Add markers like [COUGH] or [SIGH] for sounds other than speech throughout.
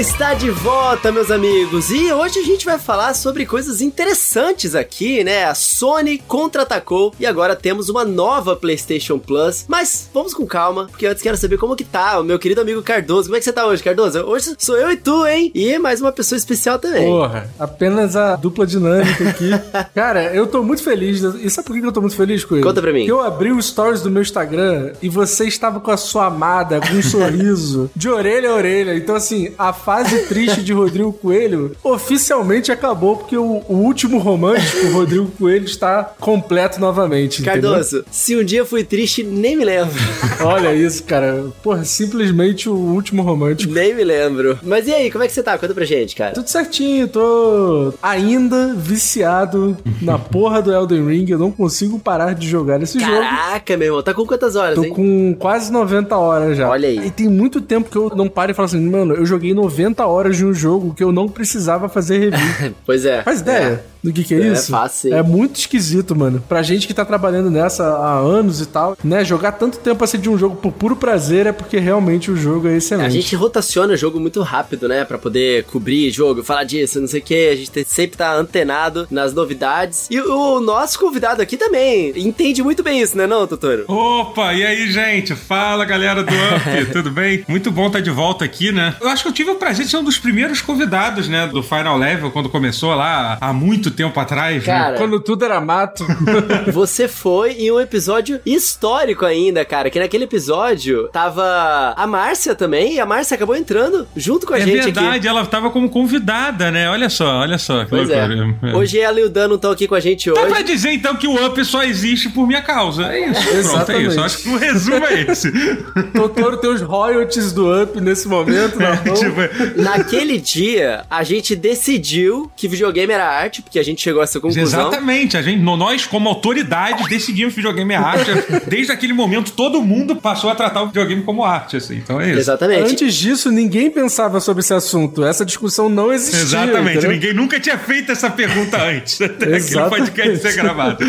está de volta, meus amigos. E hoje a gente vai falar sobre coisas interessantes aqui, né? A Sony contra-atacou e agora temos uma nova PlayStation Plus. Mas vamos com calma, porque antes quero saber como que tá o meu querido amigo Cardoso. Como é que você tá hoje, Cardoso? Hoje sou eu e tu, hein? E mais uma pessoa especial também. Porra, apenas a dupla dinâmica aqui. [LAUGHS] Cara, eu tô muito feliz. E sabe por que eu tô muito feliz com ele? Conta pra mim. Porque eu abri o stories do meu Instagram e você estava com a sua amada, com um [LAUGHS] sorriso, de orelha a orelha. Então, assim, a fase triste de Rodrigo Coelho oficialmente acabou, porque o, o último romântico, Rodrigo Coelho, está completo novamente. Cardoso, entendeu? se um dia fui triste, nem me lembro. [LAUGHS] Olha isso, cara. Porra, simplesmente o último romântico. Nem me lembro. Mas e aí, como é que você tá? Conta pra gente, cara. Tudo certinho, tô ainda viciado na porra do Elden Ring. Eu não consigo parar de jogar esse Caraca, jogo. Caraca, meu irmão, tá com quantas horas, Tô hein? com quase 90 horas já. Olha aí. E tem muito tempo que eu não paro e falo assim, mano, eu joguei 90 horas de um jogo que eu não precisava fazer review. [LAUGHS] pois é. Faz ideia? É do que, que é, é isso? Fácil. É muito esquisito, mano. Pra gente que tá trabalhando nessa há anos e tal, né? Jogar tanto tempo assim de um jogo por puro prazer é porque realmente o jogo é excelente. A gente rotaciona o jogo muito rápido, né? Pra poder cobrir jogo, falar disso, não sei o que. A gente sempre tá antenado nas novidades. E o nosso convidado aqui também entende muito bem isso, né, não, Totoro? Opa, e aí, gente? Fala, galera do Up, [LAUGHS] tudo bem? Muito bom estar de volta aqui, né? Eu acho que eu tive o prazer de ser um dos primeiros convidados, né, do Final Level, quando começou lá há muito tempo atrás, Cara, né? Quando tudo era mato. [LAUGHS] Você foi em um episódio histórico ainda, cara. Que naquele episódio tava a Márcia também, e a Márcia acabou entrando junto com a é gente verdade, aqui. ela tava como convidada, né? Olha só, olha só. Que Pois loucura. é. Hoje ela e o Dan não estão aqui com a gente Dá hoje. pra dizer então que o Up só existe por minha causa. É isso, pronto, é Exatamente. isso. Eu acho que o resumo é esse. [LAUGHS] Doutor tem os royalties do Up nesse momento, [LAUGHS] na mão. tipo, Naquele dia, a gente decidiu que videogame era arte, porque a gente chegou a essa conclusão. Exatamente, a gente, nós como autoridade decidimos que videogame é arte. [LAUGHS] Desde aquele momento todo mundo passou a tratar o videogame como arte, assim. Então é isso. Exatamente. Antes disso, ninguém pensava sobre esse assunto. Essa discussão não existia. Exatamente, entendeu? ninguém nunca tinha feito essa pergunta antes, [LAUGHS] até aquele podcast ser gravado. [LAUGHS]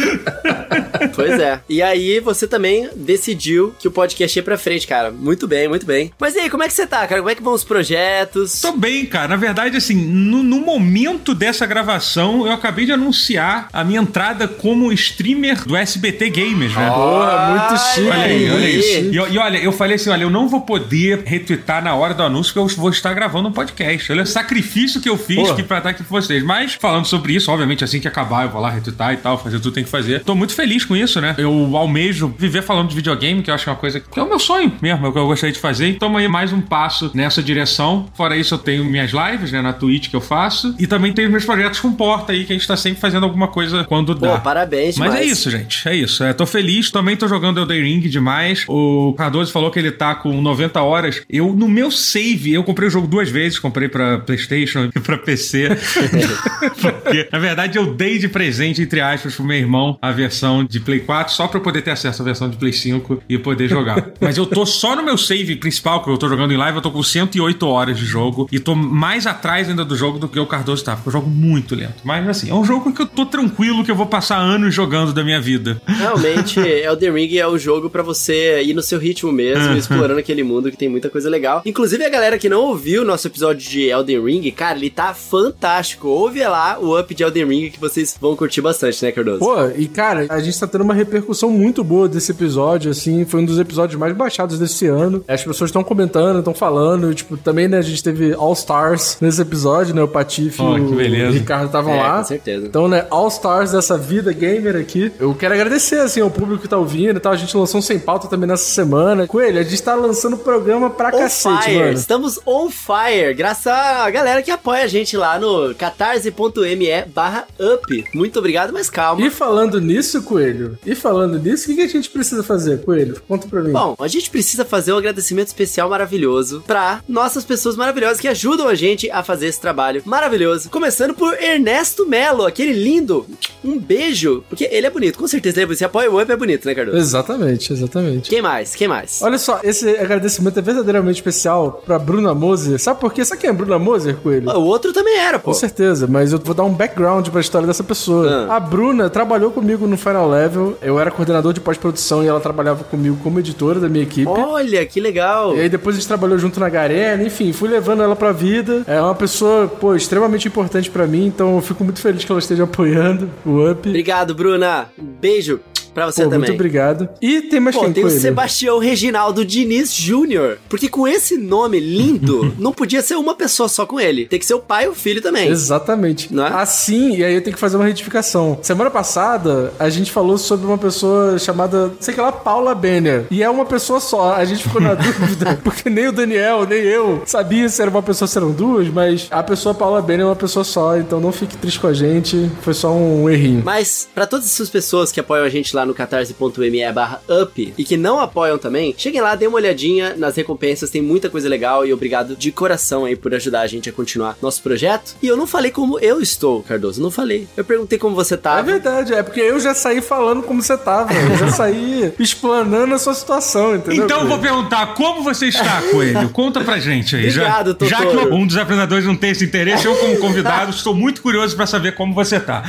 Pois é. E aí você também decidiu que o podcast ia pra frente, cara. Muito bem, muito bem. Mas e aí, como é que você tá, cara? Como é que vão os projetos? Tô bem, cara. Na verdade, assim, no, no momento dessa gravação, eu acabei de anunciar a minha entrada como streamer do SBT Games, né? Porra, muito chique. Olha aí, olha isso. E, e olha, eu falei assim: olha, eu não vou poder retweetar na hora do anúncio, porque eu vou estar gravando um podcast. Olha o sacrifício que eu fiz Porra. aqui pra estar aqui com vocês. Mas, falando sobre isso, obviamente, assim que acabar, eu vou lá retweetar e tal, fazer tudo que tem que fazer. Tô muito feliz com isso, né? Eu almejo viver falando de videogame, que eu acho que é uma coisa que é o meu sonho mesmo, é o que eu gostaria de fazer. Então, aí mais um passo nessa direção. Fora isso, eu tenho minhas lives, né, na Twitch que eu faço. E também tenho meus projetos com porta aí, que a gente tá sempre fazendo alguma coisa quando Pô, dá. parabéns Mas demais. é isso, gente. É isso. É, tô feliz. Também tô jogando Elden Ring demais. O Cardoso falou que ele tá com 90 horas. Eu, no meu save, eu comprei o jogo duas vezes. Comprei pra PlayStation e pra PC. [LAUGHS] Porque, na verdade, eu dei de presente, entre aspas, pro meu irmão a versão de Play 4 só pra eu poder ter acesso à versão de Play 5 e poder jogar. [LAUGHS] Mas eu tô só no meu save principal, que eu tô jogando em live, eu tô com 108 horas de jogo. E tô mais atrás ainda do jogo do que o Cardoso tá, porque eu jogo muito lento. Mas, assim, é um jogo que eu tô tranquilo que eu vou passar anos jogando da minha vida. Realmente, [LAUGHS] Elden Ring é o jogo pra você ir no seu ritmo mesmo, explorando aquele mundo que tem muita coisa legal. Inclusive, a galera que não ouviu o nosso episódio de Elden Ring, cara, ele tá fantástico. Ouve lá o up de Elden Ring que vocês vão curtir bastante, né, Cardoso? Pô, e cara, a gente tá tendo uma repercussão muito boa desse episódio, assim, foi um dos episódios mais baixados desse ano. As pessoas estão comentando, estão falando, tipo, também, né, a gente teve All Stars nesse episódio, né, o Patife Oh, e que o. Ricardo estavam É, lá. Certeza. Então, né, All Stars dessa vida gamer aqui. Eu quero agradecer, assim, ao público que tá ouvindo e tal. A gente lançou um Sem Pauta também nessa semana. Coelho, a gente tá lançando programa pra On cacete, fire, mano. estamos on fire, graças à galera que apoia a gente lá no catarse.me barra up. Muito obrigado, mas calma. E falando nisso, Coelho, e falando nisso, o que a gente precisa fazer, Coelho? Conta pra mim. Bom, a gente precisa fazer um agradecimento especial maravilhoso pra nossas pessoas maravilhosas que ajudam a gente a fazer esse trabalho maravilhoso. Começando por Ernesto Melo, aquele lindo. Um beijo. Porque ele é bonito, com certeza ele é bonito. Você apoia o Up é bonito, né, Cardoso? Exatamente, exatamente. Quem mais? Quem mais? Olha só, esse agradecimento é verdadeiramente especial pra Bruna Moser. Sabe por quê? Sabe quem é Bruna Moser, Coelho? O outro também era, pô. Com certeza, mas eu vou dar um background pra história dessa pessoa. Ah. A Bruna trabalhou comigo no Final Level. Eu era coordenador de pós-produção e ela trabalhava comigo como editora da minha equipe. Olha, que legal. E aí depois a gente trabalhou junto na Garena, enfim, fui levando ela pra vida. É uma pessoa, pô, extremamente importante pra mim, então eu fico muito feliz que ela esteja apoiando o Up. Obrigado, Bruna. Um beijo pra você Pô, também. muito obrigado. E tem mais Pô, quem tem o? Sebastião Reginaldo Diniz Júnior. Porque com esse nome lindo, [LAUGHS] não podia ser uma pessoa só com ele. Tem que ser o pai e o filho também. Exatamente. Não é? Assim, e aí eu tenho que fazer uma retificação. Semana passada, a gente falou sobre uma pessoa chamada, sei que lá, Paula Benner. E é uma pessoa só. A gente ficou na [LAUGHS] dúvida, porque nem o Daniel, nem eu sabia se era uma pessoa, se eram duas, mas a pessoa Paula Benner é uma pessoa só, então não fique triste com a gente. Foi só um errinho. Mas, pra todas essas pessoas que apoiam a gente lá no catarse.me barra up e que não apoiam também, cheguem lá, dêem uma olhadinha nas recompensas, tem muita coisa legal e obrigado de coração aí por ajudar a gente a continuar nosso projeto. E eu não falei como eu estou, Cardoso, não falei. Eu perguntei como você É tá. verdade, é porque eu já saí falando como você tava. Eu já saí [LAUGHS] explanando a sua situação, entendeu? Então eu vou perguntar, como você está, [LAUGHS] Coelho? Conta pra gente aí. Obrigado, já, já que um dos apresentadores não tem esse interesse, eu como convidado [LAUGHS] estou muito curioso pra saber como você tá.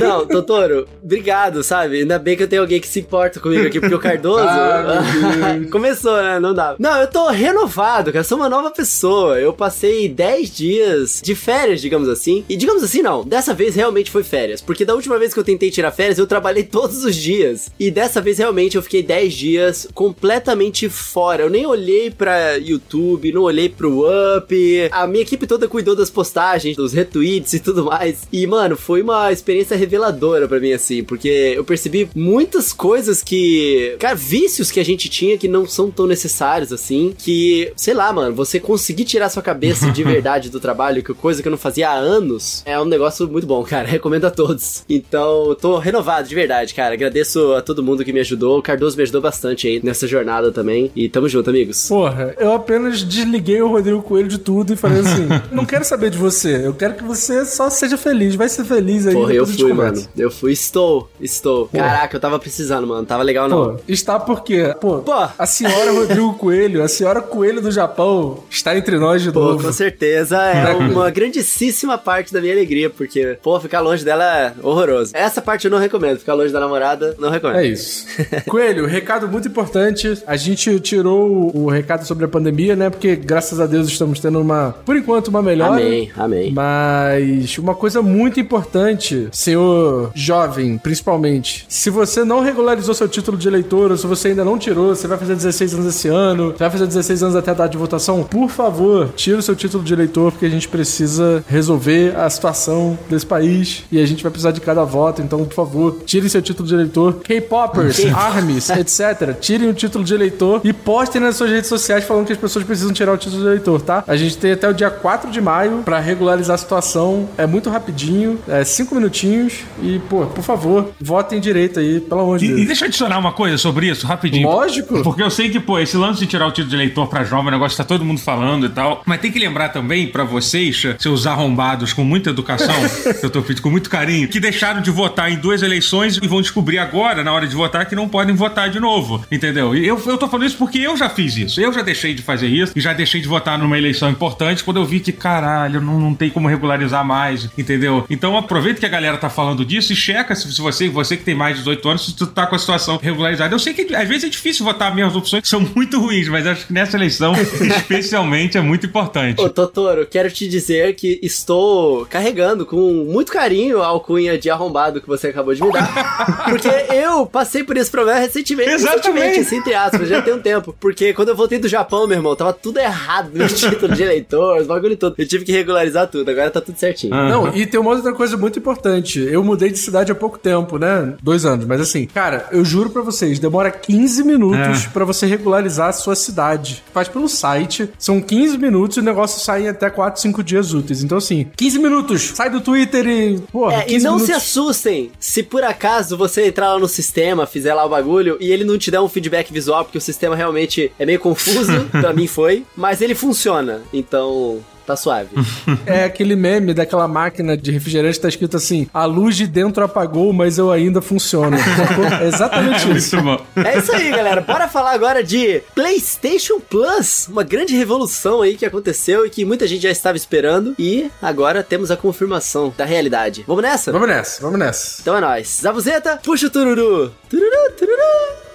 Não, Totoro, obrigado, sabe? Ainda bem que eu tenho alguém que se importa comigo aqui, porque o [LAUGHS] Cardoso. Ah. [LAUGHS] Começou, né? Não dá. Não, eu tô renovado, cara. Sou uma nova pessoa. Eu passei 10 dias de férias, digamos assim. E digamos assim, não. Dessa vez realmente foi férias. Porque da última vez que eu tentei tirar férias, eu trabalhei [LAUGHS] todos os dias. E dessa vez realmente eu fiquei 10 dias completamente fora. Eu nem olhei pra YouTube, não olhei pro Up. A minha equipe toda cuidou das postagens, dos retweets e tudo mais. E, mano, foi uma experiência reveladora pra mim, assim. Porque eu percebi muitas coisas que. Cara, vícios que a gente tinha que não são tão necessários, assim. Que, sei lá, mano, você conseguir tirar sua cabeça de [LAUGHS] verdade do trabalho, que coisa que eu não fazia há anos, é um negócio muito bom, [LAUGHS] cara. Recomendo a todos. Então, tô renovado de verdade, cara. Agradeço a todo mundo que me ajudou. O Cardoso me ajudou bastante aí nessa jornada também. E tamo junto, amigos. Porra, eu apenas desliguei o Rodrigo Coelho de tudo e falei assim: [LAUGHS] não quero saber de você, eu quero que você só seja feliz, vai ser feliz aí. Porra, eu fui, mano. Eu fui, estou, estou. Caraca, eu tava precisando, mano. Tava legal, não. Pô, está porque, pô, Pô. a senhora Rodrigo Coelho, a senhora Coelho do Japão, está entre nós de Pô, novo. com certeza é uma grandíssima parte da minha alegria, porque, pô, ficar longe dela é horroroso. Essa parte eu não recomendo, ficar longe da namorada, não recomendo. É isso. [LAUGHS] Coelho, recado muito importante. A gente tirou o, o recado sobre a pandemia, né? Porque graças a Deus estamos tendo uma, por enquanto, uma melhora. Amém, amém. Mas uma coisa muito importante, senhor jovem, principalmente, se você não regularizou seu título de eleitor, ou se você ainda não tirou, você vai fazer 16 anos esse ano, você vai fazer 16 anos até a data de votação, por favor, tira o seu título de eleitor, porque a gente precisa resolver a situação desse país e a gente vai precisar de cada voto, então, por favor, tire seu título de eleitor. K-Poppers, armies, [LAUGHS] etc. Tirem o título de eleitor e postem nas suas redes sociais falando que as pessoas precisam tirar o título de eleitor, tá? A gente tem até o dia 4 de maio pra regularizar a situação. É muito rapidinho, é 5 minutinhos e, pô, por favor, votem direito aí, pelo amor de E, e Deus. deixa eu adicionar uma coisa sobre isso, rapidinho. Lógico. Porque eu sei que, pô, esse lance de tirar o título de eleitor pra jovem, um negócio tá todo mundo falando e tal. Mas tem que lembrar também, pra vocês, seus arrombados com muita educação, [LAUGHS] que eu tô pedindo com muito carinho, que deixaram de votar em duas eleições e vão descobrir agora, na hora de votar, que não podem votar de novo. Entendeu? E eu, eu tô falando isso porque eu já fiz isso. Eu já deixei de fazer isso e já deixei de votar numa eleição importante quando eu vi que, caralho, não, não tem como regularizar mais, entendeu? Então aproveita que a galera tá falando disso e checa se, se você, você que tem mais de 18 anos, se tu tá com a situação regularizada. Eu sei que às vezes é difícil votar mesmo, as opções são muito ruins, mas acho que nessa eleição, [LAUGHS] especialmente, é muito importante. Ô, Totoro, quero te dizer que estou carregando com muito carinho a alcunha de arrombado que você acabou de me dar. [LAUGHS] Porque eu passei por esse problema recentemente. Exatamente. Recentemente, assim, entre aspas, já tem um tempo. Porque quando eu voltei do Japão, meu irmão, tava tudo errado no meu [LAUGHS] título de eleitor, os bagulho todo. Eu tive que regularizar tudo, agora tá tudo certinho. Ah. Não, e tem uma outra coisa muito importante. Eu mudei de cidade há pouco tempo, né? Dois anos, mas assim, cara, eu juro pra vocês, demora 15 minutos É. pra você regularizar a sua cidade. Faz pelo site, são 15 minutos e o negócio sai em até 4, 5 dias úteis. Então, assim, 15 minutos, sai do Twitter e. Porra, É, e 15 não se minutos. assustem se por acaso você entrar lá no sistema, fizer lá o bagulho e ele não te der um feedback visual, porque o sistema realmente é meio confuso, [LAUGHS] pra mim foi, mas ele funciona. Então, tá suave. [LAUGHS] É aquele meme daquela máquina de refrigerante que tá escrito assim: a luz de dentro apagou, mas eu ainda funciono. [LAUGHS] é exatamente isso. Muito bom. É isso aí, galera. Bora falar agora de PlayStation Plus, uma grande revolução aí que aconteceu e que muita gente já estava esperando. E agora temos a confirmação da realidade. Vamos nessa? Vamos nessa, vamos nessa. Então é nóis. Zabuzeta, puxa o tururu. Tururu, tururu.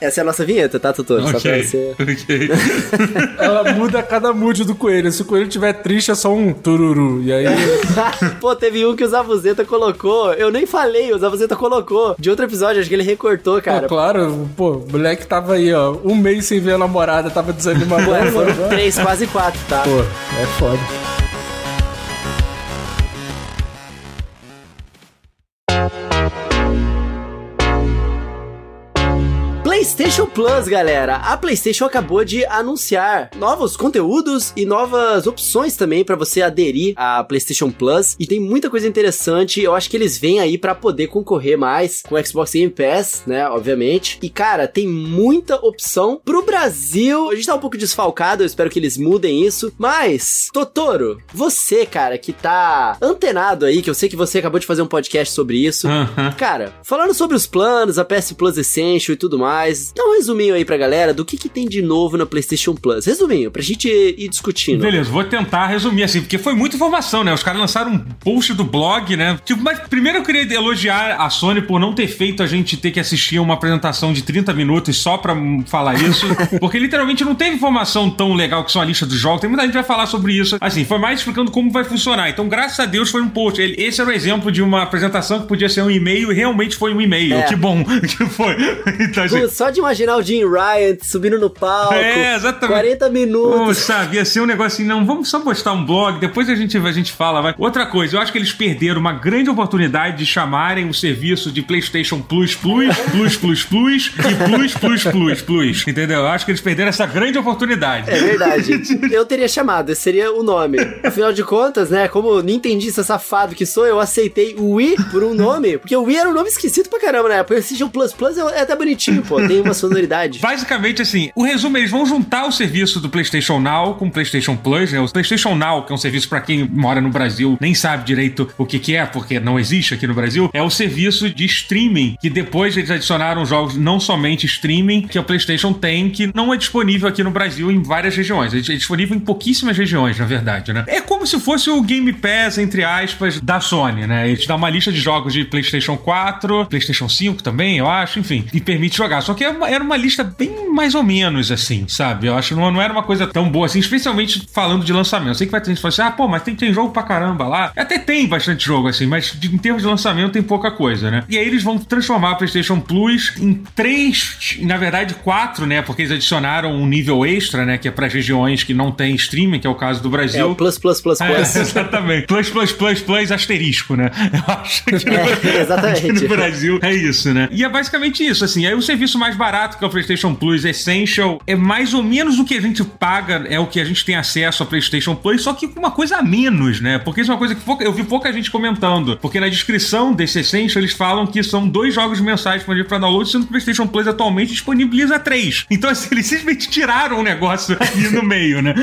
Essa é a nossa vinheta, tá, Tutor? Só pra você. ok. [LAUGHS] Ela muda a cada mood do coelho. Se o coelho estiver triste, é só um tururu. E aí. [LAUGHS] Pô, teve um que o Zabuzeta colocou. Eu nem falei, o Zabuzeta colocou. De outro episódio, acho que ele recortou, cara. Pô, claro, pô, o moleque tava aí, ó, um mês sem ver a namorada, tava desanimado. Pô, foram três, quase quatro, tá? Pô, é foda. PlayStation Plus, galera. A PlayStation acabou de anunciar novos conteúdos e novas opções também pra você aderir à PlayStation Plus. E tem muita coisa interessante. Eu acho que eles vêm aí pra poder concorrer mais com o Xbox Game Pass, né? Obviamente. E cara, tem muita opção pro Brasil. A gente tá um pouco desfalcado. Eu espero que eles mudem isso. Mas, Totoro, você, cara, que tá antenado aí, que eu sei que você acabou de fazer um podcast sobre isso. Cara, falando sobre os planos, a PS Plus Essential e tudo mais, dá um resuminho aí pra galera do que, que tem de novo na PlayStation Plus. Resuminho, pra gente ir discutindo. Beleza, vou tentar resumir assim, porque foi muita informação, né? Os caras lançaram um post do blog, né? Tipo, mas primeiro eu queria elogiar a Sony por não ter feito a gente ter que assistir uma apresentação de 30 minutos só pra falar isso, [LAUGHS] porque literalmente não teve informação tão legal que só a lista dos jogos. Tem muita gente que vai falar sobre isso. Assim, foi mais explicando como vai funcionar. Então, graças a Deus, foi um post. Esse era o exemplo de uma apresentação que podia ser um e-mail e realmente foi um e-mail. É. Que bom [LAUGHS] que foi. Então, assim, Só de imaginar o Jim Ryan subindo no palco. É, exatamente. 40 Pô, minutos. sabe, ia ser um negócio assim, não, vamos só postar um blog, depois a gente, a gente fala, vai. Outra coisa, eu acho que eles perderam uma grande oportunidade de chamarem o serviço de PlayStation Plus Plus, Plus Plus Plus e Plus Plus Plus Plus, entendeu? Eu acho que eles perderam essa grande oportunidade. É verdade. Eu teria chamado, esse seria o nome. Afinal de contas, né, como nintendista safado que sou, eu aceitei o Wii por um nome, porque o Wii era um nome esquisito pra caramba, né? PlayStation Plus Plus é até bonitinho, pô, tem uma sonoridade. [LAUGHS] Basicamente, assim, o resumo é eles vão juntar o serviço do PlayStation Now com o PlayStation Plus, né? O PlayStation Now, que é um serviço pra quem mora no Brasil, nem sabe direito o que, que é, porque não existe aqui no Brasil, é o serviço de streaming, que depois eles adicionaram jogos não somente streaming, que o PlayStation tem, que não é disponível aqui no Brasil em várias regiões. É disponível em pouquíssimas regiões, na verdade, né? É como se fosse o Game Pass, entre aspas, da Sony, né? Ele te dá uma lista de jogos de PlayStation 4, PlayStation 5 também, eu acho, enfim, e permite jogar. Só que era uma, era uma lista bem mais ou menos assim, sabe? Eu acho que não, não era uma coisa tão boa assim, especialmente falando de lançamento. Eu sei que vai ter gente que fala assim, ah, pô, mas tem, tem jogo pra caramba lá. Até tem bastante jogo assim, mas de- em termos de lançamento tem pouca coisa, né? E aí eles vão transformar a PlayStation Plus em três, na verdade quatro, né? Porque eles adicionaram um nível extra, né? Que é para regiões que não tem streaming, que é o caso do É Brasil. o Plus Plus Plus É, Plus. [LAUGHS] exatamente. Plus, plus, plus, plus, asterisco, né? Eu acho que no, [LAUGHS] É, exatamente. aqui [LAUGHS] no Brasil é isso, né? E é basicamente isso, assim. Aí o serviço mais barato, que é o PlayStation Plus Essential, é mais ou menos o que a gente paga, é o que a gente tem acesso a PlayStation Plus, só que com uma coisa a menos, né? Porque isso é uma coisa que pouca- eu vi pouca gente comentando. Porque na descrição desse Essential eles falam que são dois jogos mensais disponíveis para download, sendo que o PlayStation Plus atualmente disponibiliza três. Então, assim, eles simplesmente tiraram o negócio [LAUGHS] ali no meio, né?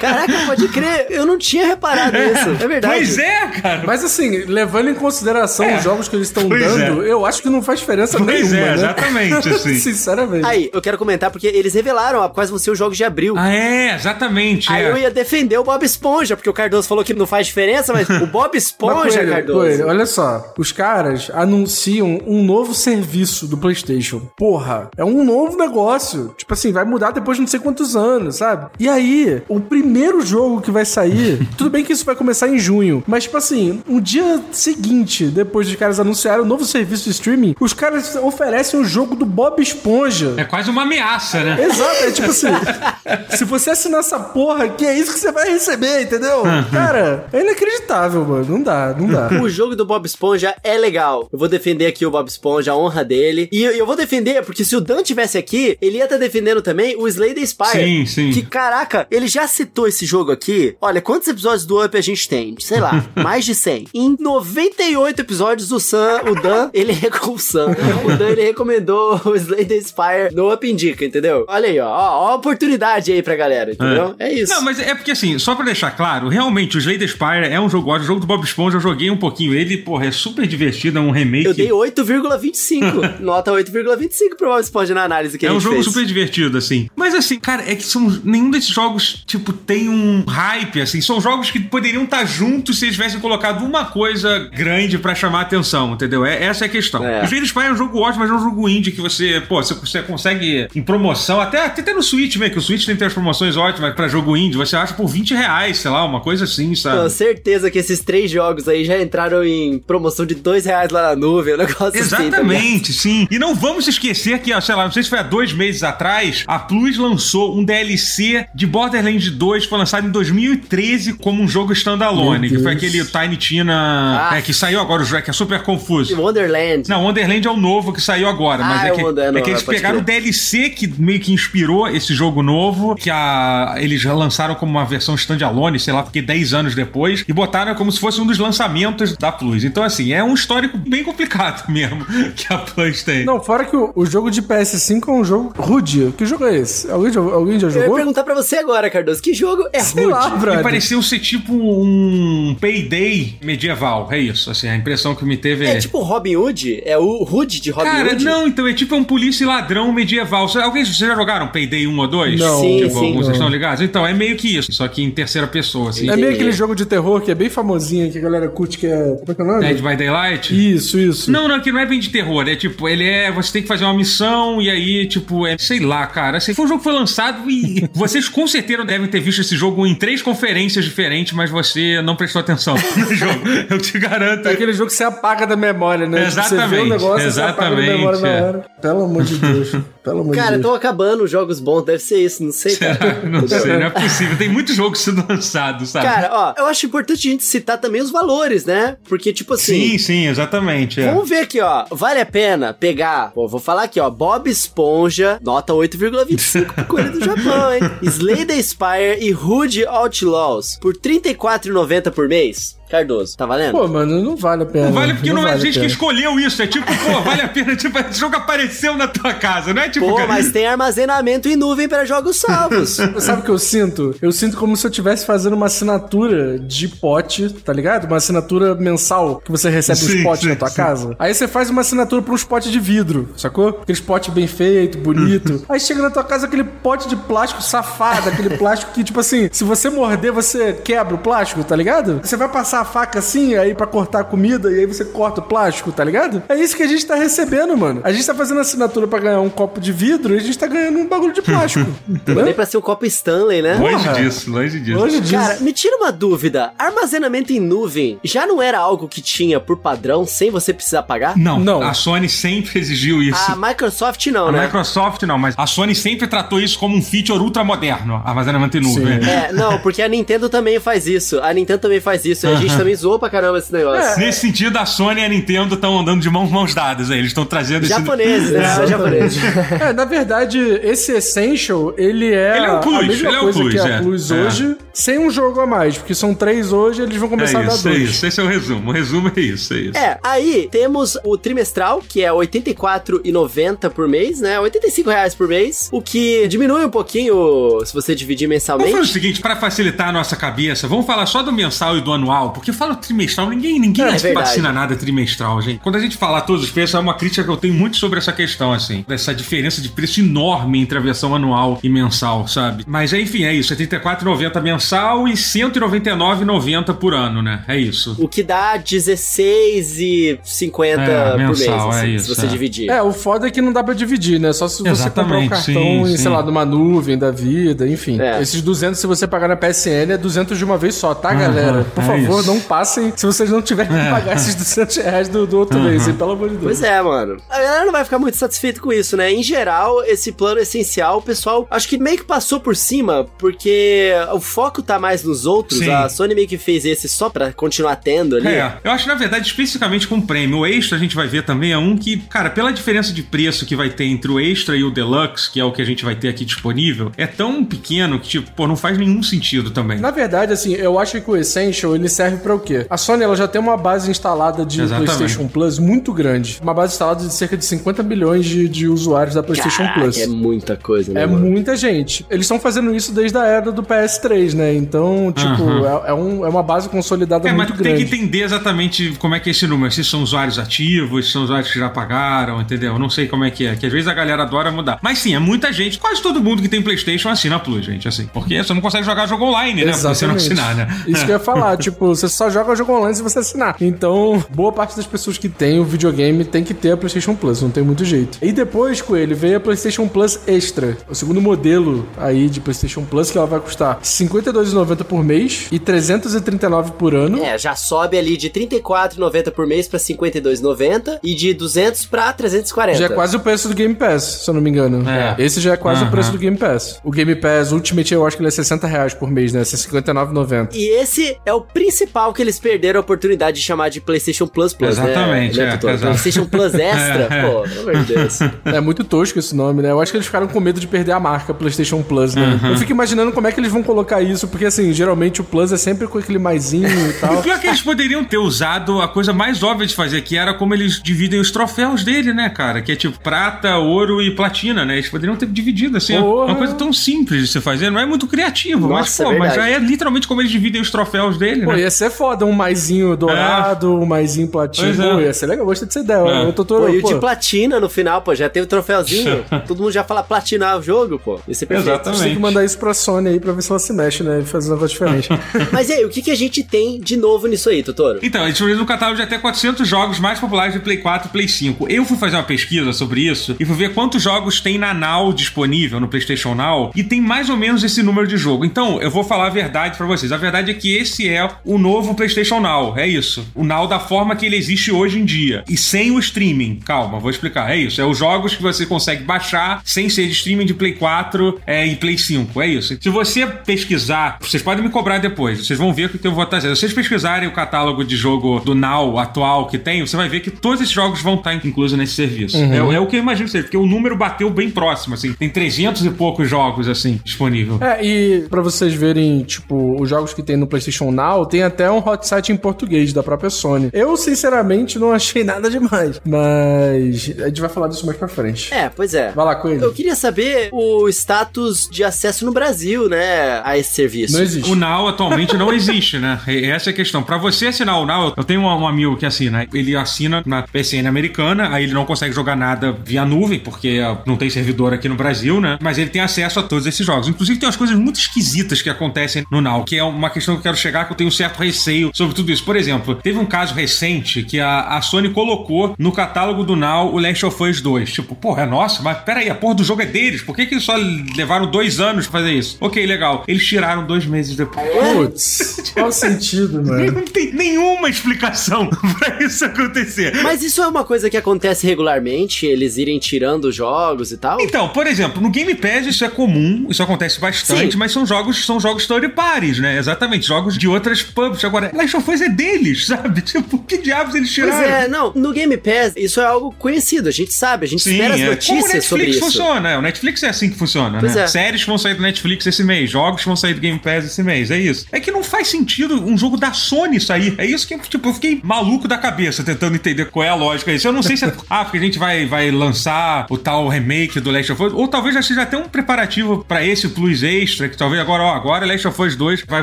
Caraca, pode crer, eu não tinha reparado nisso. É verdade. Pois é, cara. Mas assim, levando em consideração É. os jogos que eles estão Pois dando, eu acho que não faz diferença Pois nenhuma, é, né? exatamente, [LAUGHS] assim. Sinceramente. Aí, eu quero comentar porque eles revelaram quais vão ser os jogos de abril. Ah, é, exatamente. Aí é. eu ia defender o Bob Esponja, porque o Cardoso falou que não faz diferença, mas o Bob [LAUGHS] Mas, Esponja, Coelho, Cardoso. Coelho, olha só, os caras anunciam um novo serviço do PlayStation. Porra, é um novo negócio. Tipo assim, vai mudar depois de não sei quantos anos, sabe? E aí, o primeiro jogo que vai sair, [LAUGHS] tudo bem que isso vai começar em junho, mas tipo assim, um dia seguinte, depois dos caras anunciarem o novo serviço de streaming, os caras oferecem o jogo do Bob Esponja. É quase uma ameaça, né? Exato, é tipo assim, [LAUGHS] se você assinar essa porra, que é isso que você vai receber, entendeu? Cara, é inacreditável, mano. Não dá, não dá. O jogo do Bob Esponja é legal. Eu vou defender aqui o Bob Esponja, a honra dele. E eu, vou defender, porque se o Dan tivesse aqui, ele ia estar defendendo também o Slay the Spire. Sim, sim. Que caraca, ele já citou esse jogo aqui. Olha, quantos episódios do Up a gente tem? Sei lá, [LAUGHS] mais de 100. Em 98 episódios, o Sam, o Dan, ele [LAUGHS] recomendou. O Sam, o Dan, ele recomendou [LAUGHS] o Slay the Spire no Up Indica, entendeu? Olha aí, ó. Ó, a oportunidade aí pra galera, entendeu? É, isso. Não, mas é porque assim, só pra deixar claro, realmente o Slay the Spire é um jogo ótimo. O jogo do Bob Esponja eu joguei um pouquinho. Ele, porra, é super divertido, é um remake. Eu dei 8,25. [LAUGHS] Nota 8,25 pro Bob Esponja na análise que é a um gente jogo fez. super divertido, assim. Mas assim, cara, é que são, nenhum desses jogos, tipo, tem um hype, assim. São jogos que poderiam estar juntos se eles tivessem colocado uma coisa grande pra chamar a atenção, entendeu? É, essa é a questão. É. O Slay the Spire é um jogo ótimo, mas é um jogo indie que você, pô, você, você consegue em promoção, até, até no Switch, mesmo, que o Switch tem as promoções ótimas pra jogo indie, você acha por 20 reais, sei lá, uma coisa assim, sabe? Tenho certeza que esses três jogos aí já entraram em promoção de dois reais lá na nuvem, um negócio assim. tá? Exatamente, sim. E não vamos esquecer que, ó, sei lá, não sei se foi há dois meses atrás, a Plus lançou um DLC de Borderlands 2, que foi lançado em 2013 como um jogo standalone, que foi aquele Tiny Tina, Ah. é, que saiu agora o jogo, que é super confuso. Wonderland. Não, Wonderland é o novo que saiu agora, Ah, mas é é o que, É não, que eles pode pegaram o. DLC que meio que inspirou esse jogo novo, que a, eles lançaram como uma versão standalone, sei lá, porque 10 anos depois, e botaram como se fosse um dos lançamentos da Plus. Então, assim, é um histórico bem complicado [LAUGHS] mesmo que a Plus tem. Não, fora que o, o jogo de PS5 é um jogo rude. Que jogo é esse? Alguém já, alguém já Eu ia jogou? perguntar pra você agora, Cardoso, que jogo é Sei rude? lá, Me brother. pareceu ser tipo um payday medieval, é isso. Assim, a impressão que me teve É tipo Robin Hood? É o Hood de Robin Cara, Hood? não, então é tipo um polícia e ladrão medieval. Alguém, vocês já jogaram Payday 1 ou 2? Não. Sim, tipo, sim. alguns Não. estão ligados? Então, é meio que isso, só que em terceira pessoa, assim. É meio aquele jogo de terror que é bem famosinho, que a galera curte, que é... Como é que é o nome? Dead by Daylight? Isso, isso. Não, não, que não é bem de terror. É tipo, ele é. Você tem que fazer uma missão e aí, tipo, é. Sei lá, cara. Assim, foi um jogo que foi lançado e [LAUGHS] vocês com certeza devem ter visto esse jogo em três conferências diferentes, mas você não prestou atenção [LAUGHS] no jogo. Eu te garanto. É aquele jogo que você apaga da memória, né? Tipo, você vê o Exatamente, negócio e você apaga da memória na exatamente, é. hora. Pelo amor de Deus. Pelo amor Cara, de Deus. estão acabando os jogos bons, deve ser isso, não sei, cara. [LAUGHS] Não sei, não é possível. Tem muito jogo sendo lançado, sabe? Cara, ó, eu acho importante a gente citar também os valores, né? Porque, tipo assim. sim, sim, exatamente. é. Vamos ver aqui, ó. Vale a pena pegar. Pô, vou falar aqui, ó. Bob Esponja, nota 8,25 pro Coelho do Japão, hein? [LAUGHS] Slay the Spire e Hood Outlaws por R$ 34,90 por mês. Cardoso, tá valendo? Pô, mano, não vale a pena. Não vale porque não, é a vale gente que escolheu isso. É tipo, pô, vale a pena. [LAUGHS] Tipo, esse jogo apareceu na tua casa, não é tipo. Pô, mas tem armazenamento em nuvem para jogos salvos. [LAUGHS] Sabe o que eu sinto? Eu sinto como se eu estivesse fazendo uma assinatura de pote, tá ligado? Uma assinatura mensal que você recebe Sim, uns potes sim, na tua sim. casa. Aí você faz uma assinatura pra uns potes de vidro, sacou? Aqueles potes bem feito, bonito. Aí chega na tua casa aquele pote de plástico safado, aquele [LAUGHS] plástico que, tipo assim, se você morder, você quebra o plástico, tá ligado? Você vai passar a faca assim, aí pra cortar a comida, e aí você corta o plástico, tá ligado? É isso que a gente tá recebendo, mano. A gente tá fazendo assinatura pra ganhar um copo de vidro e a gente tá ganhando um bagulho de plástico. [LAUGHS] Nem entendeu? pra ser um copo Stanley, né? Longe Porra. disso, longe disso. Longe disso. Cara, me tira uma dúvida. Armazenamento em nuvem já não era algo que tinha por padrão sem você precisar pagar? Não, Não. a Sony sempre exigiu isso. A Microsoft não, A né? Microsoft não, mas a Sony sempre tratou isso como um feature ultramoderno, armazenamento em nuvem. Sim. É, não, porque a Nintendo também faz isso. A Nintendo também faz isso. E a gente também zoou pra caramba esse negócio. Nesse sentido, a Sony e a Nintendo estão andando de mãos, mãos dadas aí. Eles estão trazendo esse. Japoneses, né? Só japoneses. [LAUGHS] É, na verdade, esse Essential, ele é, Ele é o Plus, a mesma ele é o coisa Plus, que a é. plus É. hoje, sem um jogo a mais, porque são três hoje, eles vão começar É a dar isso, é dois. isso. Esse é o resumo. O resumo é isso, é isso. É, aí temos o trimestral, que é R$ 84,90 por mês, né? 85 reais por mês, o que diminui um pouquinho se você dividir Vamos fazer o mensalmente. seguinte, para facilitar a nossa cabeça, vamos falar só do mensal e do anual, porque eu falo trimestral, ninguém, ninguém É, é vacina nada trimestral, gente. Quando a gente falar todos os preços, é uma crítica que eu tenho muito sobre essa questão, assim, dessa diferença de preço enorme entre a versão anual e mensal, sabe? Mas enfim, é isso, é R$ 34,90 mensal e R$ 199,90 por ano, né? É isso. O que dá R$16,50 É, por mês, mensal, assim, é se isso, você é. É, dividir. o foda é que não dá pra dividir, né? Só se você comprar um Exatamente, cartão sim, em, sim. sei lá, numa nuvem da vida, enfim. É. Esses 200, se você pagar na PSN, é 200 de uma vez só, tá, galera? Por é favor, isso. não passem se vocês não tiverem que pagar esses 200 reais do, do outro mês, hein? Pelo amor de Deus. Pois é, mano. A galera não vai ficar muito satisfeita com isso, né? Em geral, esse plano essencial, o pessoal acho que meio que passou por cima, porque o foco tá mais nos outros. Sim. A Sony meio que fez esse só pra continuar tendo ali. É, eu acho, na verdade, especificamente com o prêmio. O extra a gente vai ver também é um que, cara, pela diferença de preço que vai ter entre o extra e o deluxe, que é o que a gente vai ter aqui disponível, é tão pequeno que, tipo, pô, não faz nenhum sentido também. Na verdade, assim, eu acho que o Essential ele serve pra o quê? A Sony ela já tem uma base instalada de Exatamente. PlayStation Plus muito grande. Uma base instalada de cerca de 50 milhões de, de usuários da PlayStation Caraca, Plus. é muita coisa, né? É mano? muita gente. Eles estão fazendo isso desde a era do PS3, né? Então, tipo, Aham. é, é um- é uma base consolidada É, mas muito tu tem grande. que entender exatamente como é que é esse número. Se são usuários ativos, se são usuários que já pagaram, entendeu? Eu não sei como é que é. Que às vezes a galera adora mudar. Mas sim, é muita gente. Quase todo mundo que tem PlayStation assina a Plus, gente. Assim. Porque você não consegue jogar jogo online, né? Se você não assinar, né? Isso que eu ia [LAUGHS] falar, tipo, você só joga jogo online se você assinar. Então, boa parte das pessoas que tem o videogame tem que ter a PlayStation Plus, não tem muito jeito. E depois, com ele, veio a PlayStation Plus Extra, o segundo modelo aí de PlayStation Plus, que ela vai custar R$ 52,90 por mês e 339 por ano. É, já sobe ali de R$ 34,90 por mês pra R$ 52,90 e de 200 pra 340. Já é quase o preço do Game Pass, se eu não me engano. É. Esse já é quase Aham. o preço do Game Pass. O Game Pass Ultimate eu acho que ele é 60 reais por mês, né? Esse é 59,90. E esse é o principal que eles perderam a oportunidade de chamar de PlayStation Plus Plus, Exatamente, né? né é, exato. PlayStation Plus [LAUGHS] Extra, É. pô, pelo amor de Deus. É muito tosco esse nome, né? Eu acho que eles ficaram com medo de perder a marca PlayStation Plus, né? Eu fico imaginando como é que eles vão colocar isso, porque assim, geralmente o Plus é sempre com aquele maisinho e O [LAUGHS] tal. pior é que eles poderiam ter usado a coisa mais óbvia de fazer, que era como eles dividem os troféus dele, né, cara? Que é tipo prata, ouro e platina, né? Eles poderiam ter dividido, assim. Porra. Uma coisa tão simples de se fazer, não é muito criativo, mas, Nossa, pô, é mas já é literalmente como eles dividem os troféus dele, Pô, né? ia ser foda, um maisinho dourado, um maisinho platino. Pois é. Pô, ia ser legal, gostei dessa ideia. É. Eu tô, tô, Pô, e o pô, de platina no final, pô, já teve o troféuzinho. [LAUGHS] Todo mundo já fala platinar o jogo, pô. Isso é perfeito. Exatamente. tem que mandar isso pra Sony aí pra ver se ela se mexe, né? E fazer um negócio diferente. [LAUGHS] Mas e aí, o que, que a gente tem de novo nisso aí, Totoro? Então, eles disponibilizam um catálogo de até 400 jogos mais populares de Play 4 e Play 5. Eu fui fazer uma pesquisa sobre isso e fui ver quantos jogos tem na Now disponível, no PlayStation Now, e tem mais ou menos esse número de jogo. Então, eu vou falar a verdade pra vocês. A verdade é que esse é o novo PlayStation Now. É isso. O Now da forma que ele existe hoje em dia. E sem o streaming. Calma, vou explicar. É isso. É os jogos que você consegue baixar sem ser de streaming de Play 4 é, e Play 5. É isso. Se você pesquisar, vocês podem me cobrar depois. Vocês vão ver o que eu vou estar dizendo. Se vocês pesquisarem o catálogo de jogo do Now atual que tem, você vai ver que todos esses jogos vão estar inclusos nesse serviço. É, é o que eu imagino ser, porque o número bateu bem próximo, assim. Tem 300 e poucos jogos, assim, disponível. É, e pra vocês verem, tipo, os jogos que tem no PlayStation Now, tem até um hot site em português da própria Sony. Eu, sinceramente, não achei nada demais. Mas a gente vai falar disso mais pra frente. É, pois é. Vai lá, Coelho. Eu queria saber o status de acesso no Brasil, né, a esse serviço. Não existe. O Now atualmente não existe, né? Essa é a questão. Pra você assinar o Now, eu tenho um, um amigo que assina. Ele assina na PSN americana, aí ele não consegue jogar nada via nuvem, porque ah, não tem servidor aqui no Brasil, né? Mas ele tem acesso a todos esses jogos. Inclusive, tem umas coisas muito esquisitas que acontecem no Now, que é uma questão que eu quero chegar, que eu tenho um certo receio sobre tudo isso. Por exemplo, teve um caso recente que a, a Sony colocou no catálogo do Now o Last of Us 2. Tipo, porra, é nosso, mas peraí, a porra do jogo é deles. Por que, que eles só levaram dois anos pra fazer isso? Ok, legal. Eles tiraram dois meses depois. Putz, qual o sentido, [LAUGHS] mano? Não tem nenhuma explicação [LAUGHS] pra isso acontecer. Mas isso é uma coisa que acontece regularmente, eles irem tirando os jogos e tal? Então, por exemplo, no Game Pass isso é comum, isso acontece bastante, Sim. mas são jogos, são jogos third parties, né? Exatamente, jogos de outras pubs. Agora, Last of Us é deles, [LAUGHS] sabe? Tipo, que diabos eles Pois tiraram? é, não, no Game Pass isso é algo conhecido, a gente sabe, a gente espera as é. Como o notícias sobre Netflix isso. funciona, é. O Netflix é assim que funciona, Pois né? é. Séries vão sair do Netflix esse mês, jogos vão sair do Game Pass esse mês, é isso. É que não faz sentido um jogo da Sony sair. É isso que, tipo, eu fiquei maluco da cabeça tentando entender qual é a lógica disso. Eu não sei se é, [LAUGHS] ah, porque a gente vai, vai lançar o tal remake do Last of Us, ou talvez já seja até um preparativo pra esse Plus Extra, que talvez agora, ó, agora Last of Us 2 vai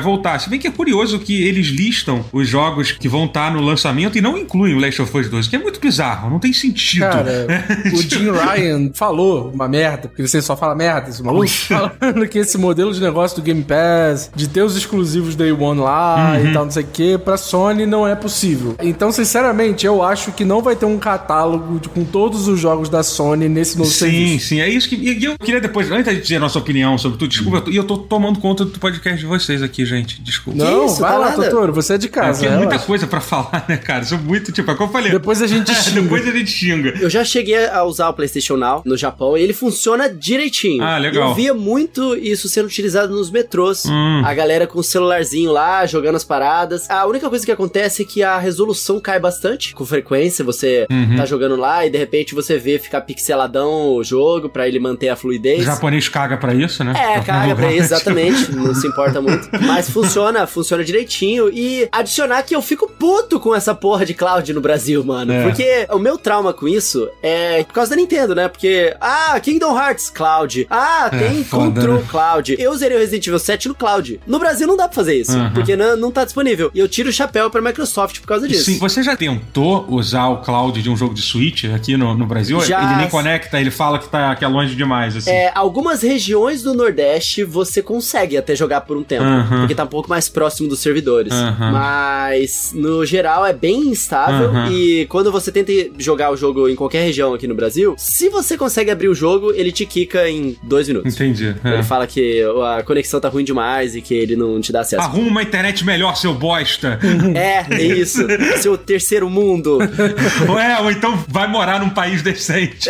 voltar. Se bem que é curioso que eles listam os jogos que vão estar no lançamento e não incluem o Last of Us 2, que é muito bizarro, não tem sentido. Cara, [LAUGHS] o Jim Ryan falou uma merda, porque você só fala merda, esse maluco, falando que esse modelo de negócio do Game Pass, de ter os exclusivos Day One lá Uhum. e tal, não sei o que, pra Sony não é possível. Então, sinceramente, eu acho que não vai ter um catálogo de- com todos os jogos da Sony nesse novo Sim, serviço. sim, é isso que. E eu queria depois, antes de dizer a nossa opinião sobre tudo, desculpa, tô- e eu tô tomando conta do podcast de vocês aqui, gente. Desculpa. Não, isso, vai tá lá, nada. Totoro, você é de casa. porque é muita coisa pra falar, né, cara? Isso é muito, tipo, é como eu falei. Depois a gente [LAUGHS] xinga. Depois a gente xinga. Eu já cheguei a usar o PlayStation Now no Japão e ele funciona direitinho. Ah, legal. Eu via muito isso sendo utilizado nos metrôs. Hum. A galera com o celularzinho lá, jogando as paradas. A única coisa que acontece é que a resolução cai bastante com frequência. Você Uhum. tá jogando lá e de repente você vê ficar pixeladão o jogo pra ele manter a O fluidez. japonês caga pra isso, né? É, caga pra isso, exatamente. [LAUGHS] Não se importa muito. Mas funciona, funciona direitinho. E adicionar que eu fico puto com essa porra de cloud no Brasil, mano. É. Porque o meu trauma com isso é por causa da Nintendo, né? Porque, ah, Kingdom Hearts, cloud. Ah, É, tem foda, Control né? Cloud. Eu usaria o Resident Evil 7 no cloud. No Brasil não dá pra fazer isso, Uhum. porque não, não tá disponível. E eu tiro o chapéu pra Microsoft por causa disso. Sim, você já tentou usar o cloud de um jogo de Switch aqui no, no Brasil? Já. Ele nem conecta, ele fala que, tá, que é longe demais, assim. É, algumas regiões do Nordeste você consegue até jogar por um tempo, Aham. porque tá um pouco mais próximo dos servidores. Aham. Mas no geral é bem instável e quando você tenta jogar o jogo em qualquer região aqui no Brasil, se você consegue abrir o jogo, ele te quica em dois minutos. Entendi. é. Ele fala que a conexão tá ruim demais e que ele não te dá acesso. Arruma uma internet melhor, seu bosta. [LAUGHS] É, é isso. Seu terceiro mundo. [LAUGHS] ou é, ou então vai morar num país decente.